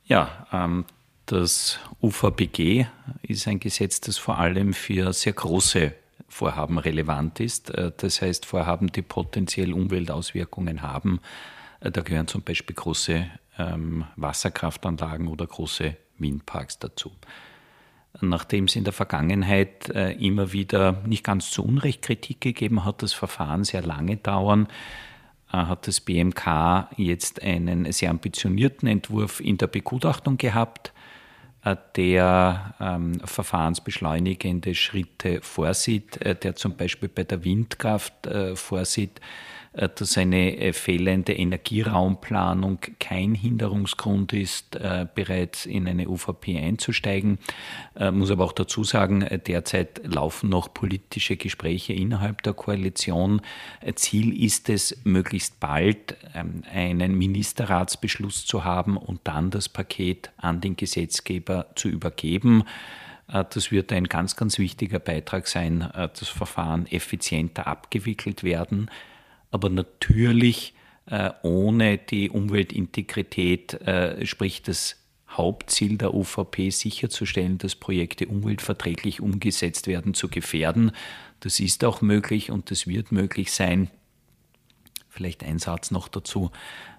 Ja, ähm, das UVPG ist ein Gesetz, das vor allem für sehr große Vorhaben relevant ist. Äh, das heißt, Vorhaben, die potenziell Umweltauswirkungen haben. Äh, da gehören zum Beispiel große ähm, Wasserkraftanlagen oder große Windparks dazu. Nachdem es in der Vergangenheit äh, immer wieder nicht ganz zu Unrecht Kritik gegeben hat, das Verfahren sehr lange dauern, hat das BMK jetzt einen sehr ambitionierten Entwurf in der Begutachtung gehabt der ähm, verfahrensbeschleunigende Schritte vorsieht, äh, der zum Beispiel bei der Windkraft äh, vorsieht, äh, dass eine äh, fehlende Energieraumplanung kein Hinderungsgrund ist, äh, bereits in eine UVP einzusteigen. Muss aber auch dazu sagen, derzeit laufen noch politische Gespräche innerhalb der Koalition. Ziel ist es, möglichst bald ähm, einen Ministerratsbeschluss zu haben und dann das Paket an den Gesetzgeber zu übergeben. Das wird ein ganz, ganz wichtiger Beitrag sein, das Verfahren effizienter abgewickelt werden aber natürlich äh, ohne die Umweltintegrität, äh, sprich das Hauptziel der UVP sicherzustellen, dass Projekte umweltverträglich umgesetzt werden, zu gefährden. Das ist auch möglich und das wird möglich sein. Vielleicht ein Satz noch dazu.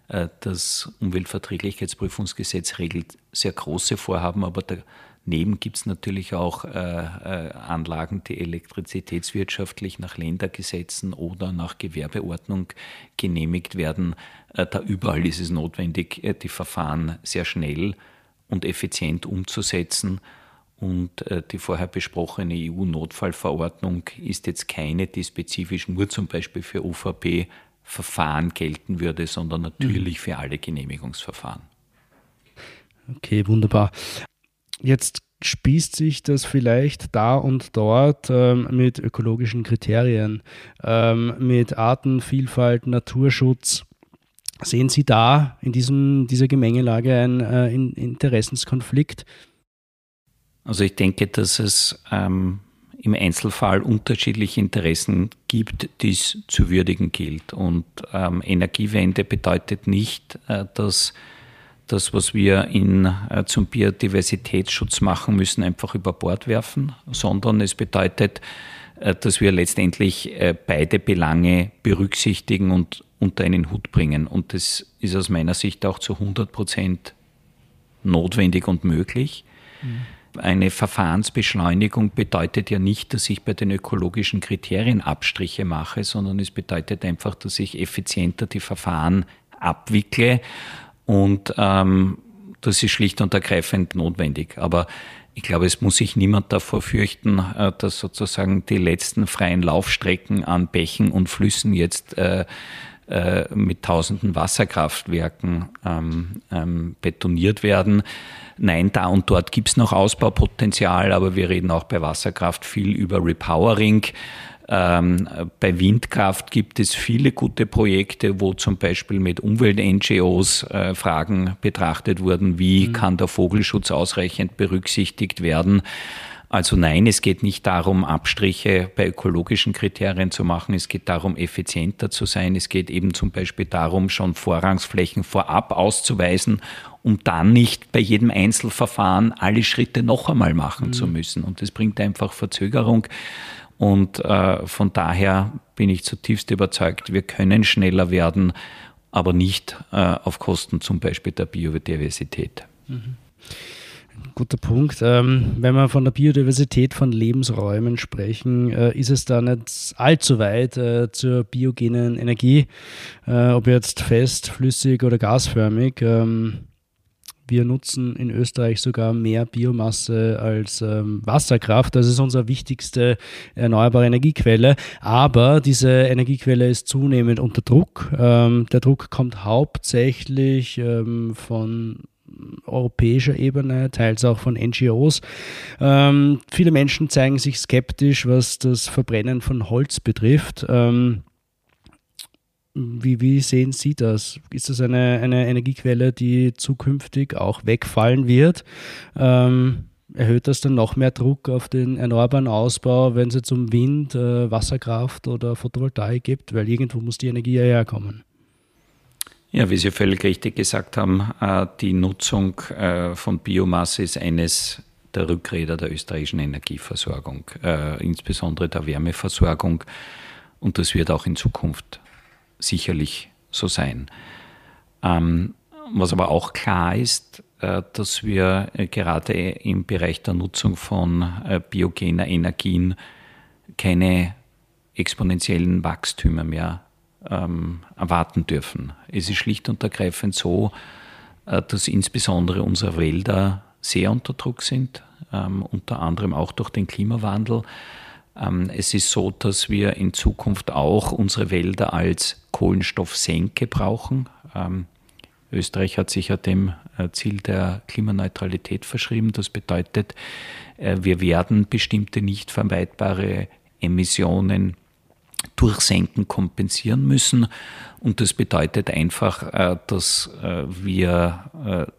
Äh, das Umweltverträglichkeitsprüfungsgesetz regelt sehr große Vorhaben, aber der Neben gibt es natürlich auch äh, äh, Anlagen, die elektrizitätswirtschaftlich nach Ländergesetzen oder nach Gewerbeordnung genehmigt werden. Äh, da überall ist es notwendig, äh, die Verfahren sehr schnell und effizient umzusetzen. Und äh, die vorher besprochene EU-Notfallverordnung ist jetzt keine, die spezifisch nur zum Beispiel für UVP-Verfahren gelten würde, sondern natürlich mhm. für alle Genehmigungsverfahren. Okay, wunderbar. Jetzt spießt sich das vielleicht da und dort ähm, mit ökologischen Kriterien, ähm, mit Artenvielfalt, Naturschutz. Sehen Sie da in diesem, dieser Gemengelage einen äh, Interessenskonflikt? Also ich denke, dass es ähm, im Einzelfall unterschiedliche Interessen gibt, die es zu würdigen gilt. Und ähm, Energiewende bedeutet nicht, äh, dass das, was wir in, äh, zum Biodiversitätsschutz machen müssen, einfach über Bord werfen, sondern es bedeutet, äh, dass wir letztendlich äh, beide Belange berücksichtigen und unter einen Hut bringen. Und das ist aus meiner Sicht auch zu 100 Prozent notwendig und möglich. Mhm. Eine Verfahrensbeschleunigung bedeutet ja nicht, dass ich bei den ökologischen Kriterien Abstriche mache, sondern es bedeutet einfach, dass ich effizienter die Verfahren abwickle und ähm, das ist schlicht und ergreifend notwendig. Aber ich glaube, es muss sich niemand davor fürchten, äh, dass sozusagen die letzten freien Laufstrecken an Bächen und Flüssen jetzt äh, äh, mit tausenden Wasserkraftwerken ähm, ähm, betoniert werden. Nein, da und dort gibt es noch Ausbaupotenzial, aber wir reden auch bei Wasserkraft viel über Repowering. Ähm, bei Windkraft gibt es viele gute Projekte, wo zum Beispiel mit Umwelt-NGOs äh, Fragen betrachtet wurden, wie mhm. kann der Vogelschutz ausreichend berücksichtigt werden. Also nein, es geht nicht darum, Abstriche bei ökologischen Kriterien zu machen. Es geht darum, effizienter zu sein. Es geht eben zum Beispiel darum, schon Vorrangsflächen vorab auszuweisen, um dann nicht bei jedem Einzelverfahren alle Schritte noch einmal machen mhm. zu müssen. Und das bringt einfach Verzögerung. Und äh, von daher bin ich zutiefst überzeugt, wir können schneller werden, aber nicht äh, auf Kosten zum Beispiel der Biodiversität. Mhm. Guter Punkt. Ähm, wenn wir von der Biodiversität von Lebensräumen sprechen, äh, ist es da nicht allzu weit äh, zur biogenen Energie, äh, ob jetzt fest, flüssig oder gasförmig. Ähm, wir nutzen in Österreich sogar mehr Biomasse als ähm, Wasserkraft. Das ist unsere wichtigste erneuerbare Energiequelle. Aber diese Energiequelle ist zunehmend unter Druck. Ähm, der Druck kommt hauptsächlich ähm, von europäischer Ebene, teils auch von NGOs. Ähm, viele Menschen zeigen sich skeptisch, was das Verbrennen von Holz betrifft. Ähm, wie, wie, sehen Sie das? Ist das eine, eine Energiequelle, die zukünftig auch wegfallen wird? Ähm, erhöht das dann noch mehr Druck auf den erneuerbaren Ausbau, wenn es jetzt um Wind, äh, Wasserkraft oder Photovoltaik gibt? Weil irgendwo muss die Energie ja herkommen. Ja, wie Sie völlig richtig gesagt haben, äh, die Nutzung äh, von Biomasse ist eines der Rückräder der österreichischen Energieversorgung, äh, insbesondere der Wärmeversorgung. Und das wird auch in Zukunft sicherlich so sein. Ähm, was aber auch klar ist, dass wir gerade im Bereich der Nutzung von biogener Energien keine exponentiellen Wachstümer mehr ähm, erwarten dürfen. Es ist schlicht und ergreifend so, äh, dass insbesondere unsere Wälder sehr unter Druck sind, ähm, unter anderem auch durch den Klimawandel. Ähm, es ist so, dass wir in Zukunft auch unsere Wälder als Kohlenstoffsenke brauchen. Ähm, Österreich hat sich ja dem äh, Ziel der Klimaneutralität verschrieben. Das bedeutet, äh, wir werden bestimmte nicht vermeidbare Emissionen Durchsenken kompensieren müssen. Und das bedeutet einfach, äh, dass wir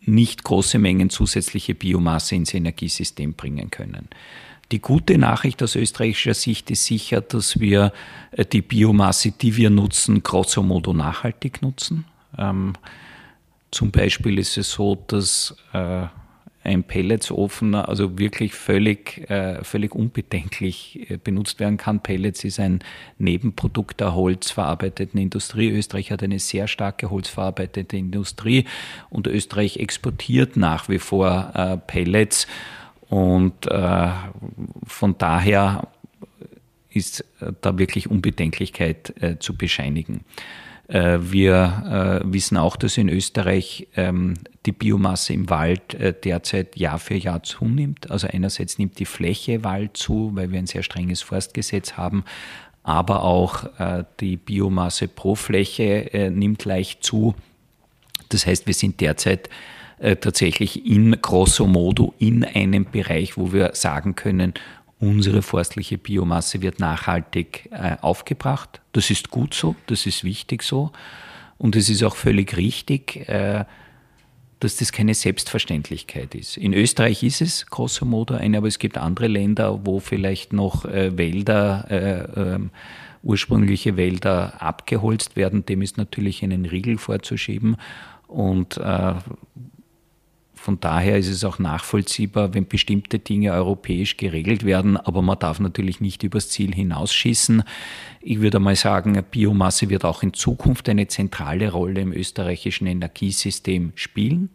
nicht große Mengen zusätzliche Biomasse ins Energiesystem bringen können. Die gute Nachricht aus österreichischer Sicht ist sicher, dass wir die Biomasse, die wir nutzen, grosso modo nachhaltig nutzen. Ähm, zum Beispiel ist es so, dass ein Pelletsofen also wirklich völlig, äh, völlig unbedenklich äh, benutzt werden kann. Pellets ist ein Nebenprodukt der holzverarbeiteten Industrie. Österreich hat eine sehr starke holzverarbeitete Industrie und Österreich exportiert nach wie vor äh, Pellets und äh, von daher ist äh, da wirklich Unbedenklichkeit äh, zu bescheinigen. Äh, wir äh, wissen auch, dass in Österreich ähm, die Biomasse im Wald äh, derzeit Jahr für Jahr zunimmt. Also einerseits nimmt die Fläche Wald zu, weil wir ein sehr strenges Forstgesetz haben, aber auch die Biomasse pro Fläche nimmt leicht zu. Das heißt, wir sind derzeit tatsächlich in grosso modo in einem Bereich, wo wir sagen können, unsere forstliche Biomasse wird nachhaltig äh, aufgebracht. Das ist gut so, das ist wichtig so. Und es ist auch völlig richtig, äh, dass das keine Selbstverständlichkeit ist. In Österreich ist es grosso modo eine, aber es gibt andere Länder, wo vielleicht noch äh, Wälder, äh, ähm, ursprüngliche Wälder abgeholzt werden. Dem ist natürlich einen Riegel vorzuschieben. Und äh, von daher ist es auch nachvollziehbar, wenn bestimmte Dinge europäisch geregelt werden, aber man darf natürlich nicht übers Ziel hinausschießen. Ich würde mal sagen, Biomasse wird auch in Zukunft eine zentrale Rolle im österreichischen Energiesystem spielen,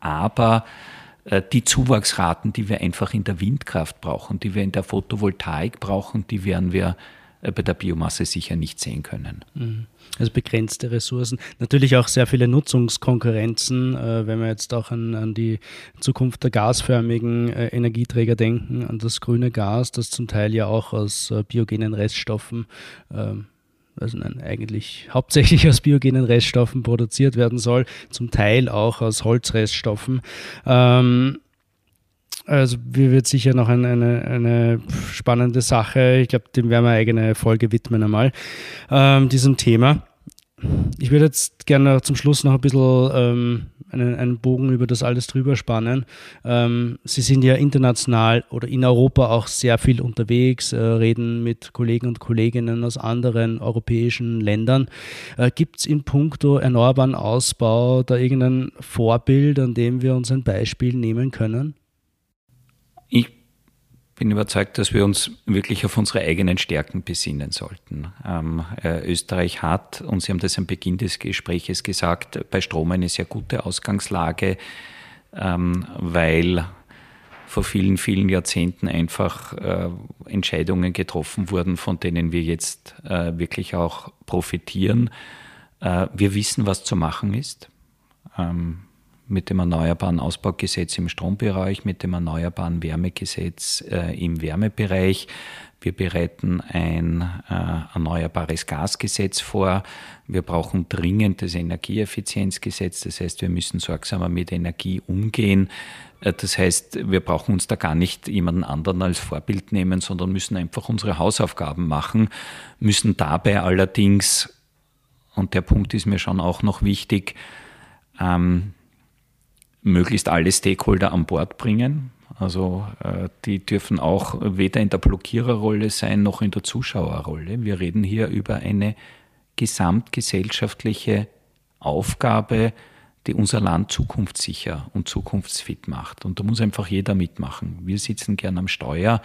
aber äh, die Zuwachsraten, die wir einfach in der Windkraft brauchen, die wir in der Photovoltaik brauchen, die werden wir äh, bei der Biomasse sicher nicht sehen können. Mhm also begrenzte Ressourcen. Natürlich auch sehr viele Nutzungskonkurrenzen, äh, wenn wir jetzt auch an, an die Zukunft der gasförmigen äh, Energieträger denken, an das grüne Gas, das zum Teil ja auch aus äh, biogenen Reststoffen ähm, also nein, eigentlich hauptsächlich aus biogenen Reststoffen produziert werden soll, zum Teil auch aus Holzreststoffen. Ähm, also wir wird sicher noch eine, eine, eine spannende Sache. Ich glaube, dem werden wir eine eigene Folge widmen einmal, ähm, diesem Thema. Ich würde jetzt gerne zum Schluss noch ein bisschen ähm, einen, einen, Bogen über das alles drüber spannen. Ähm, Sie sind ja international oder in Europa auch sehr viel unterwegs, äh, reden mit Kollegen und Kolleginnen aus anderen europäischen Ländern. Äh, Gibt es in puncto erneuerbaren Ausbau da irgendein Vorbild, an dem wir uns ein Beispiel nehmen können? Bin überzeugt, dass wir uns wirklich auf unsere eigenen Stärken besinnen sollten. Ähm, äh, Österreich hat, und Sie haben das am Beginn des Gespräches gesagt, bei Strom eine sehr gute Ausgangslage, ähm, weil vor vielen, vielen Jahrzehnten einfach äh, Entscheidungen getroffen wurden, von denen wir jetzt äh, wirklich auch profitieren. Äh, wir wissen, was zu machen ist. Ähm, mit dem Erneuerbaren Ausbaugesetz im Strombereich, mit dem Erneuerbaren Wärmegesetz äh, im Wärmebereich. Wir bereiten ein äh, erneuerbares Gasgesetz vor. Wir brauchen dringend das Energieeffizienzgesetz. Das heißt, wir müssen sorgsamer mit Energie umgehen. Äh, das heißt, wir brauchen uns da gar nicht jemanden anderen als Vorbild nehmen, sondern müssen einfach unsere Hausaufgaben machen, müssen dabei allerdings, und der Punkt ist mir schon auch noch wichtig, ähm, möglichst alle Stakeholder an Bord bringen. Also äh, die dürfen auch weder in der Blockiererrolle sein noch in der Zuschauerrolle. Wir reden hier über eine gesamtgesellschaftliche Aufgabe, die unser Land zukunftssicher und zukunftsfit macht. Und da muss einfach jeder mitmachen. Wir sitzen gern am Steuer,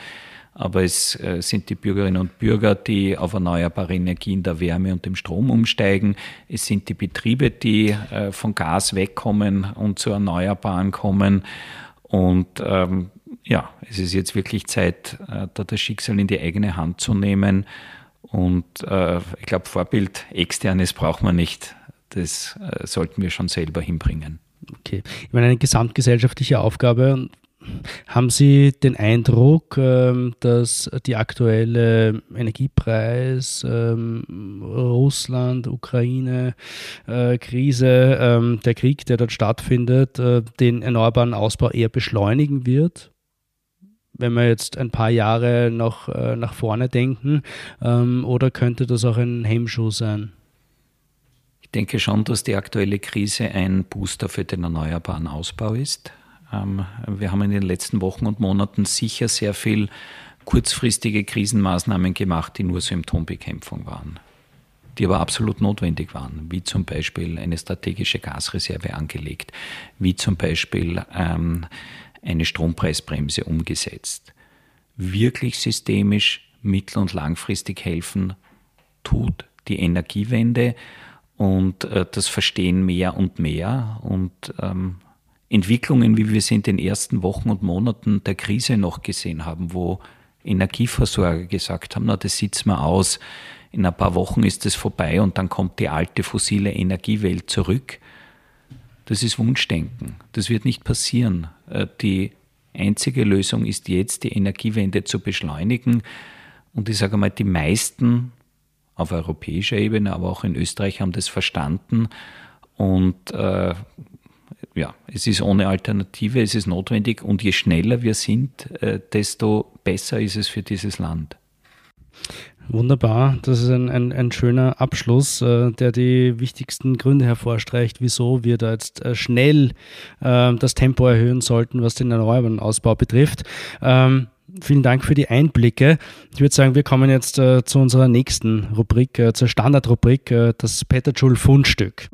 aber es äh, sind die Bürgerinnen und Bürger, die auf erneuerbare Energien der Wärme und dem Strom umsteigen. Es sind die Betriebe, die äh, von Gas wegkommen und zu Erneuerbaren kommen. Und ähm, ja, es ist jetzt wirklich Zeit, äh, da das Schicksal in die eigene Hand zu nehmen. Und äh, ich glaube, Vorbild externes braucht man nicht. Das äh, sollten wir schon selber hinbringen. Okay. Ich meine, eine gesamtgesellschaftliche Aufgabe haben Sie den Eindruck, ähm, dass die aktuelle Energiepreis, ähm, Russland, Ukraine, äh, Krise, ähm, der Krieg, der dort stattfindet, äh, den erneuerbaren Ausbau eher beschleunigen wird? Wenn wir jetzt ein paar Jahre noch äh, nach vorne denken, oder könnte das auch ein Hemmschuh sein? Ich denke schon, dass die aktuelle Krise ein Booster für den erneuerbaren Ausbau ist. Ähm, wir haben in den letzten Wochen und Monaten sicher sehr viel kurzfristige Krisenmaßnahmen gemacht, die nur Symptombekämpfung waren, die aber absolut notwendig waren, wie zum Beispiel eine strategische Gasreserve angelegt, wie zum Beispiel ähm, eine Strompreisbremse umgesetzt. Wirklich systemisch mittel- und langfristig helfen tut die Energiewende und äh, das verstehen mehr und mehr und ähm, Entwicklungen, wie wir sie in den ersten Wochen und Monaten der Krise noch gesehen haben, wo Energieversorger gesagt haben, na, das sitzen wir aus, in ein paar Wochen ist es vorbei und dann kommt die alte fossile Energiewelt zurück. Das ist Wunschdenken. Das wird nicht passieren. Äh, die einzige Lösung ist jetzt, die Energiewende zu beschleunigen. Und ich sage mal, die meisten auf europäischer Ebene, aber auch in Österreich haben das verstanden. Und äh, ja, es ist ohne Alternative, es ist notwendig und je schneller wir sind, äh, desto besser ist es für dieses Land. Wunderbar, das ist ein, ein, ein schöner Abschluss, äh, der die wichtigsten Gründe hervorstreicht, wieso wir da jetzt äh, schnell äh, das Tempo erhöhen sollten, was den erneuerbaren Ausbau betrifft. Ähm, vielen Dank für die Einblicke. Ich würde sagen, wir kommen jetzt zu unserer nächsten Rubrik, zur Standardrubrik, das Peter Schul Fundstück.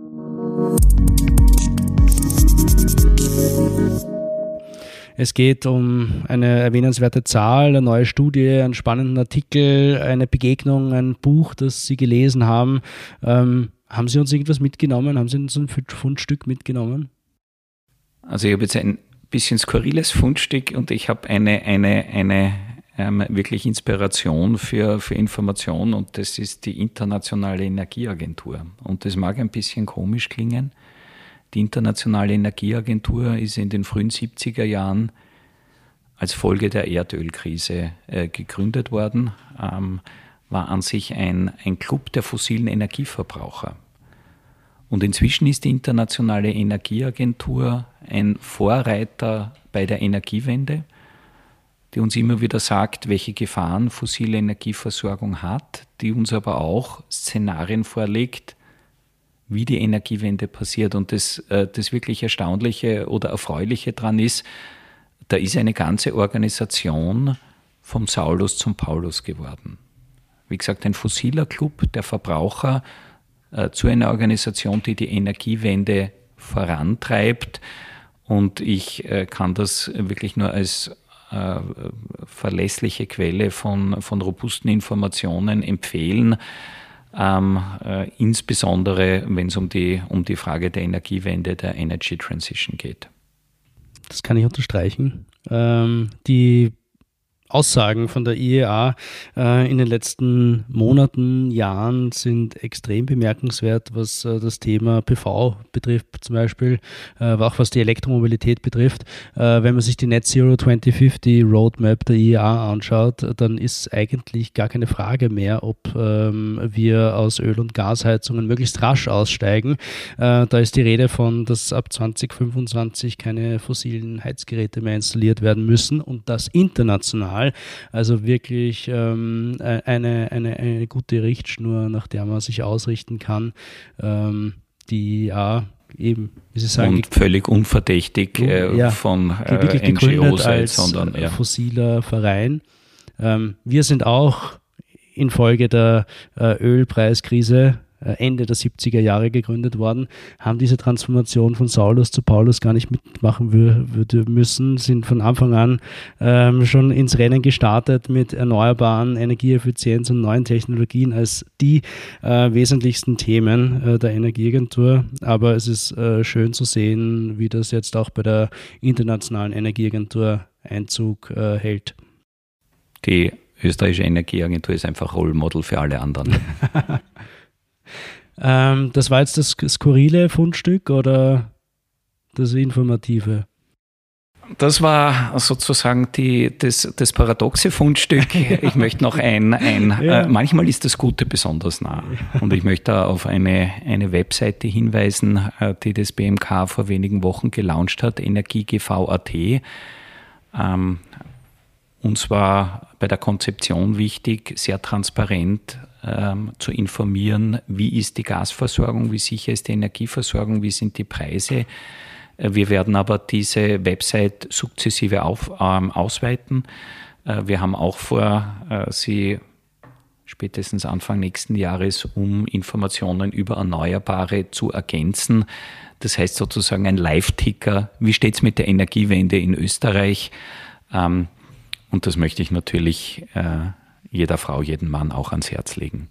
Es geht um eine erwähnenswerte Zahl, eine neue Studie, einen spannenden Artikel, eine Begegnung, ein Buch, das Sie gelesen haben. Ähm, haben Sie uns irgendwas mitgenommen? Haben Sie uns ein Fundstück mitgenommen? Also ich habe jetzt ein bisschen skurriles Fundstück und ich habe eine, eine, eine ähm, wirklich Inspiration für, für Information und das ist die Internationale Energieagentur. Und das mag ein bisschen komisch klingen, die Internationale Energieagentur ist in den frühen 70er Jahren als Folge der Erdölkrise äh, gegründet worden, ähm, war an sich ein, ein Club der fossilen Energieverbraucher. Und inzwischen ist die Internationale Energieagentur ein Vorreiter bei der Energiewende, die uns immer wieder sagt, welche Gefahren fossile Energieversorgung hat, die uns aber auch Szenarien vorlegt, wie die Energiewende passiert. Und das, äh, das wirklich Erstaunliche oder Erfreuliche daran ist, da ist eine ganze Organisation vom Saulus zum Paulus geworden. Wie gesagt, ein fossiler Club der Verbraucher äh, zu einer Organisation, die die Energiewende vorantreibt. Und ich äh, kann das wirklich nur als verlässliche Quelle von, von robusten Informationen empfehlen. Ähm, äh, insbesondere wenn es um die, um die Frage der Energiewende, der Energy Transition geht. Das kann ich unterstreichen. Ähm, die Aussagen von der IEA äh, in den letzten Monaten, Jahren sind extrem bemerkenswert, was äh, das Thema PV betrifft, zum Beispiel, äh, auch was die Elektromobilität betrifft. Äh, wenn man sich die Net Zero 2050 Roadmap der IEA anschaut, dann ist eigentlich gar keine Frage mehr, ob ähm, wir aus Öl- und Gasheizungen möglichst rasch aussteigen. Äh, da ist die Rede von, dass ab 2025 keine fossilen Heizgeräte mehr installiert werden müssen und das international Mal. Also wirklich ähm, eine, eine, eine gute Richtschnur, nach der man sich ausrichten kann, ähm, die ja eben, wie Sie sagen, und völlig unverdächtig äh, ja, von äh, NGOs, als sondern ja. fossiler Verein. Ähm, wir sind auch infolge der äh, Ölpreiskrise äh, Ende der 70er Jahre gegründet worden, haben diese Transformation von Saulus zu Paulus gar nicht mitmachen müssen, sind von Anfang an ähm, schon ins Rennen gestartet mit erneuerbaren Energieeffizienz und neuen Technologien als die äh, wesentlichsten Themen äh, der Energieagentur. Aber es ist äh, schön zu sehen, wie das jetzt auch bei der internationalen Energieagentur Einzug äh, hält. Die österreichische Energieagentur ist einfach Rollmodel für alle anderen. Ähm, das war jetzt das skurrile Fundstück oder das informative? Das war sozusagen die, das, das paradoxe Fundstück. Ich möchte noch ein, ein ja. äh, manchmal ist das Gute besonders nah. Und ich möchte auf eine, eine Webseite hinweisen, äh, die das BMK vor wenigen Wochen gelauncht hat, energiegv.at. Ähm, uns war bei der Konzeption wichtig, sehr transparent ähm, zu informieren, wie ist die Gasversorgung, wie sicher ist die Energieversorgung, wie sind die Preise. Äh, wir werden aber diese Website sukzessive auf, ähm, ausweiten. Äh, wir haben auch vor, äh, sie spätestens Anfang nächsten Jahres, um Informationen über Erneuerbare zu ergänzen. Das heißt sozusagen ein Live-Ticker. Wie steht es mit der Energiewende in Österreich? Ähm, und das möchte ich natürlich äh, jeder Frau, jeden Mann auch ans Herz legen.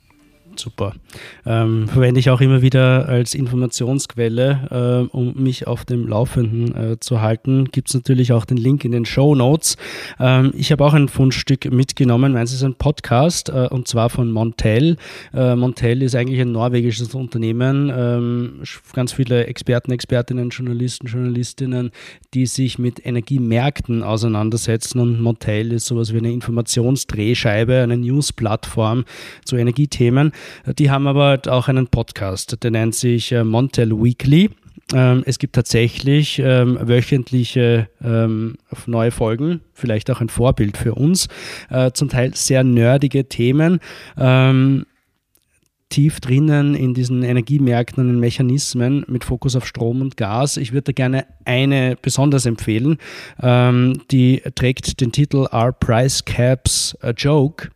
Super. Ähm, verwende ich auch immer wieder als Informationsquelle, äh, um mich auf dem Laufenden äh, zu halten. Gibt es natürlich auch den Link in den Show Notes. Ähm, ich habe auch ein Fundstück mitgenommen. Meins ist ein Podcast äh, und zwar von Montel. Äh, Montel ist eigentlich ein norwegisches Unternehmen. Ähm, ganz viele Experten, Expertinnen, Journalisten, Journalistinnen, die sich mit Energiemärkten auseinandersetzen. Und Montel ist sowas wie eine Informationsdrehscheibe, eine News-Plattform zu Energiethemen. Die haben aber auch einen Podcast, der nennt sich äh, Montel Weekly. Ähm, es gibt tatsächlich ähm, wöchentliche ähm, neue Folgen, vielleicht auch ein Vorbild für uns, äh, zum Teil sehr nerdige Themen. Tief drinnen in diesen Energiemärkten und Mechanismen mit Fokus auf Strom und Gas. Ich würde gerne eine besonders empfehlen. Ähm, die trägt den Titel Are Price Caps a Joke?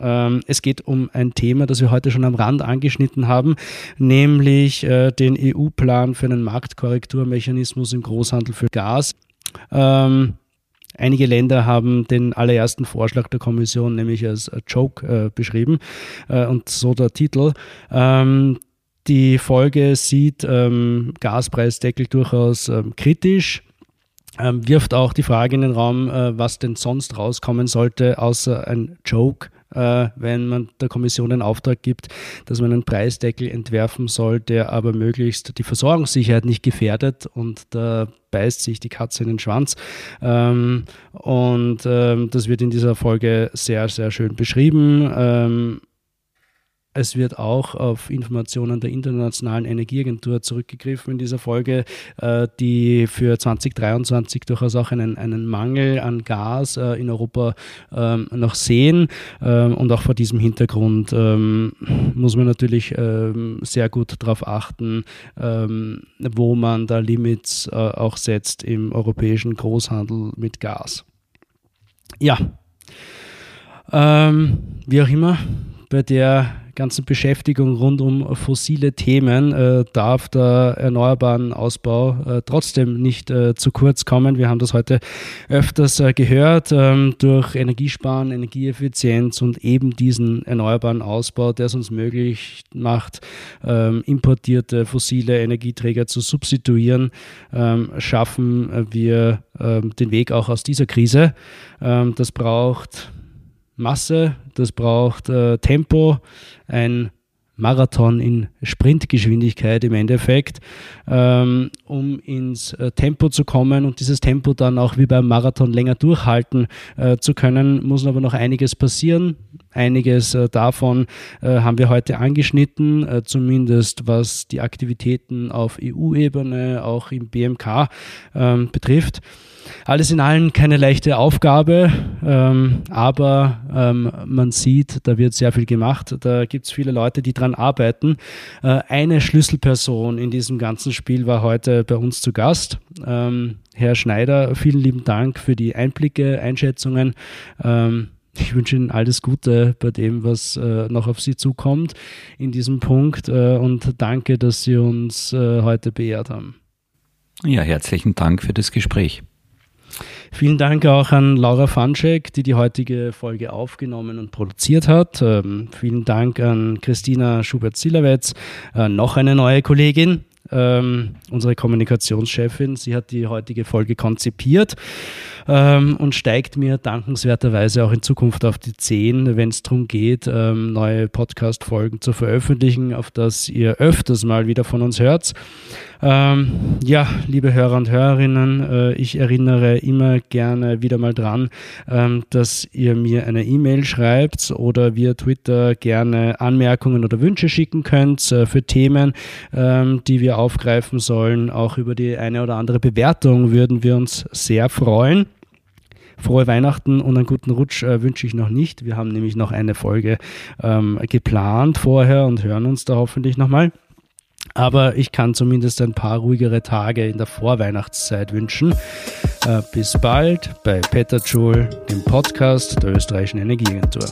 Ähm, es geht um ein Thema, das wir heute schon am Rand angeschnitten haben, nämlich äh, den EU-Plan für einen Marktkorrekturmechanismus im Großhandel für Gas. Ähm, einige Länder haben den allerersten Vorschlag der Kommission nämlich als Joke äh, beschrieben äh, und so der Titel. Ähm, die Folge sieht Gaspreisdeckel durchaus kritisch. Wirft auch die Frage in den Raum, was denn sonst rauskommen sollte, außer ein Joke wenn man der Kommission den Auftrag gibt, dass man einen Preisdeckel entwerfen soll, der aber möglichst die Versorgungssicherheit nicht gefährdet und da beißt sich die Katze in den Schwanz. Ähm, und ähm, das wird in dieser Folge sehr, sehr schön beschrieben. Es wird auch auf Informationen der Internationalen Energieagentur zurückgegriffen in dieser Folge, äh, die für 2023 durchaus auch einen, einen Mangel an Gas äh, in Europa ähm, noch sehen. Ähm, und auch vor diesem Hintergrund ähm, muss man natürlich sehr gut darauf achten, wo man da Limits äh, auch setzt im europäischen Großhandel mit Gas. Ja, wie auch immer, bei der ganzen Beschäftigung rund um fossile Themen äh, darf der erneuerbaren Ausbau äh, trotzdem nicht äh, zu kurz kommen. Wir haben das heute öfters äh, gehört ähm, durch Energiesparen, Energieeffizienz und eben diesen erneuerbaren Ausbau, der es uns möglich macht, ähm, importierte fossile Energieträger zu substituieren, ähm, schaffen wir ähm, den Weg auch aus dieser Krise. Ähm, das braucht Masse, das braucht äh, Tempo, ein Marathon in Sprintgeschwindigkeit im Endeffekt, ähm, um ins äh, Tempo zu kommen und dieses Tempo dann auch wie beim Marathon länger durchhalten äh, zu können, muss aber noch einiges passieren. Einiges äh, davon äh, haben wir heute angeschnitten, äh, zumindest was die Aktivitäten auf EU-Ebene, auch im BMK ähm, betrifft. Alles in allem keine leichte Aufgabe, ähm, aber ähm, man sieht, da wird sehr viel gemacht. Da gibt es viele Leute, die daran arbeiten. Äh, eine Schlüsselperson in diesem ganzen Spiel war heute bei uns zu Gast. Ähm, Herr Schneider, vielen lieben Dank für die Einblicke, Einschätzungen. Ähm, ich wünsche Ihnen alles Gute bei dem, was äh, noch auf Sie zukommt in diesem Punkt äh, und danke, dass Sie uns äh, heute beehrt haben. Ja, herzlichen Dank für das Gespräch. Vielen Dank auch an Laura Fanschek, die die heutige Folge aufgenommen und produziert hat. Ähm, vielen Dank an Christina Schubert-Silawetz, äh, noch eine neue Kollegin, ähm, unsere Kommunikationschefin. Sie hat die heutige Folge konzipiert ähm, und steigt mir dankenswerterweise auch in Zukunft auf die Zehen, wenn es darum geht, ähm, neue Podcast-Folgen zu veröffentlichen, auf das ihr öfters mal wieder von uns hört. Ähm, ja, liebe Hörer und Hörerinnen, äh, ich erinnere immer gerne wieder mal dran, ähm, dass ihr mir eine E-Mail schreibt oder via Twitter gerne Anmerkungen oder Wünsche schicken könnt äh, für Themen, ähm, die wir aufgreifen sollen. Auch über die eine oder andere Bewertung würden wir uns sehr freuen. Frohe Weihnachten und einen guten Rutsch äh, wünsche ich noch nicht. Wir haben nämlich noch eine Folge ähm, geplant vorher und hören uns da hoffentlich nochmal. Aber ich kann zumindest ein paar ruhigere Tage in der Vorweihnachtszeit wünschen. Äh, bis bald bei Peter Joule, dem Podcast der österreichischen Energieagentur.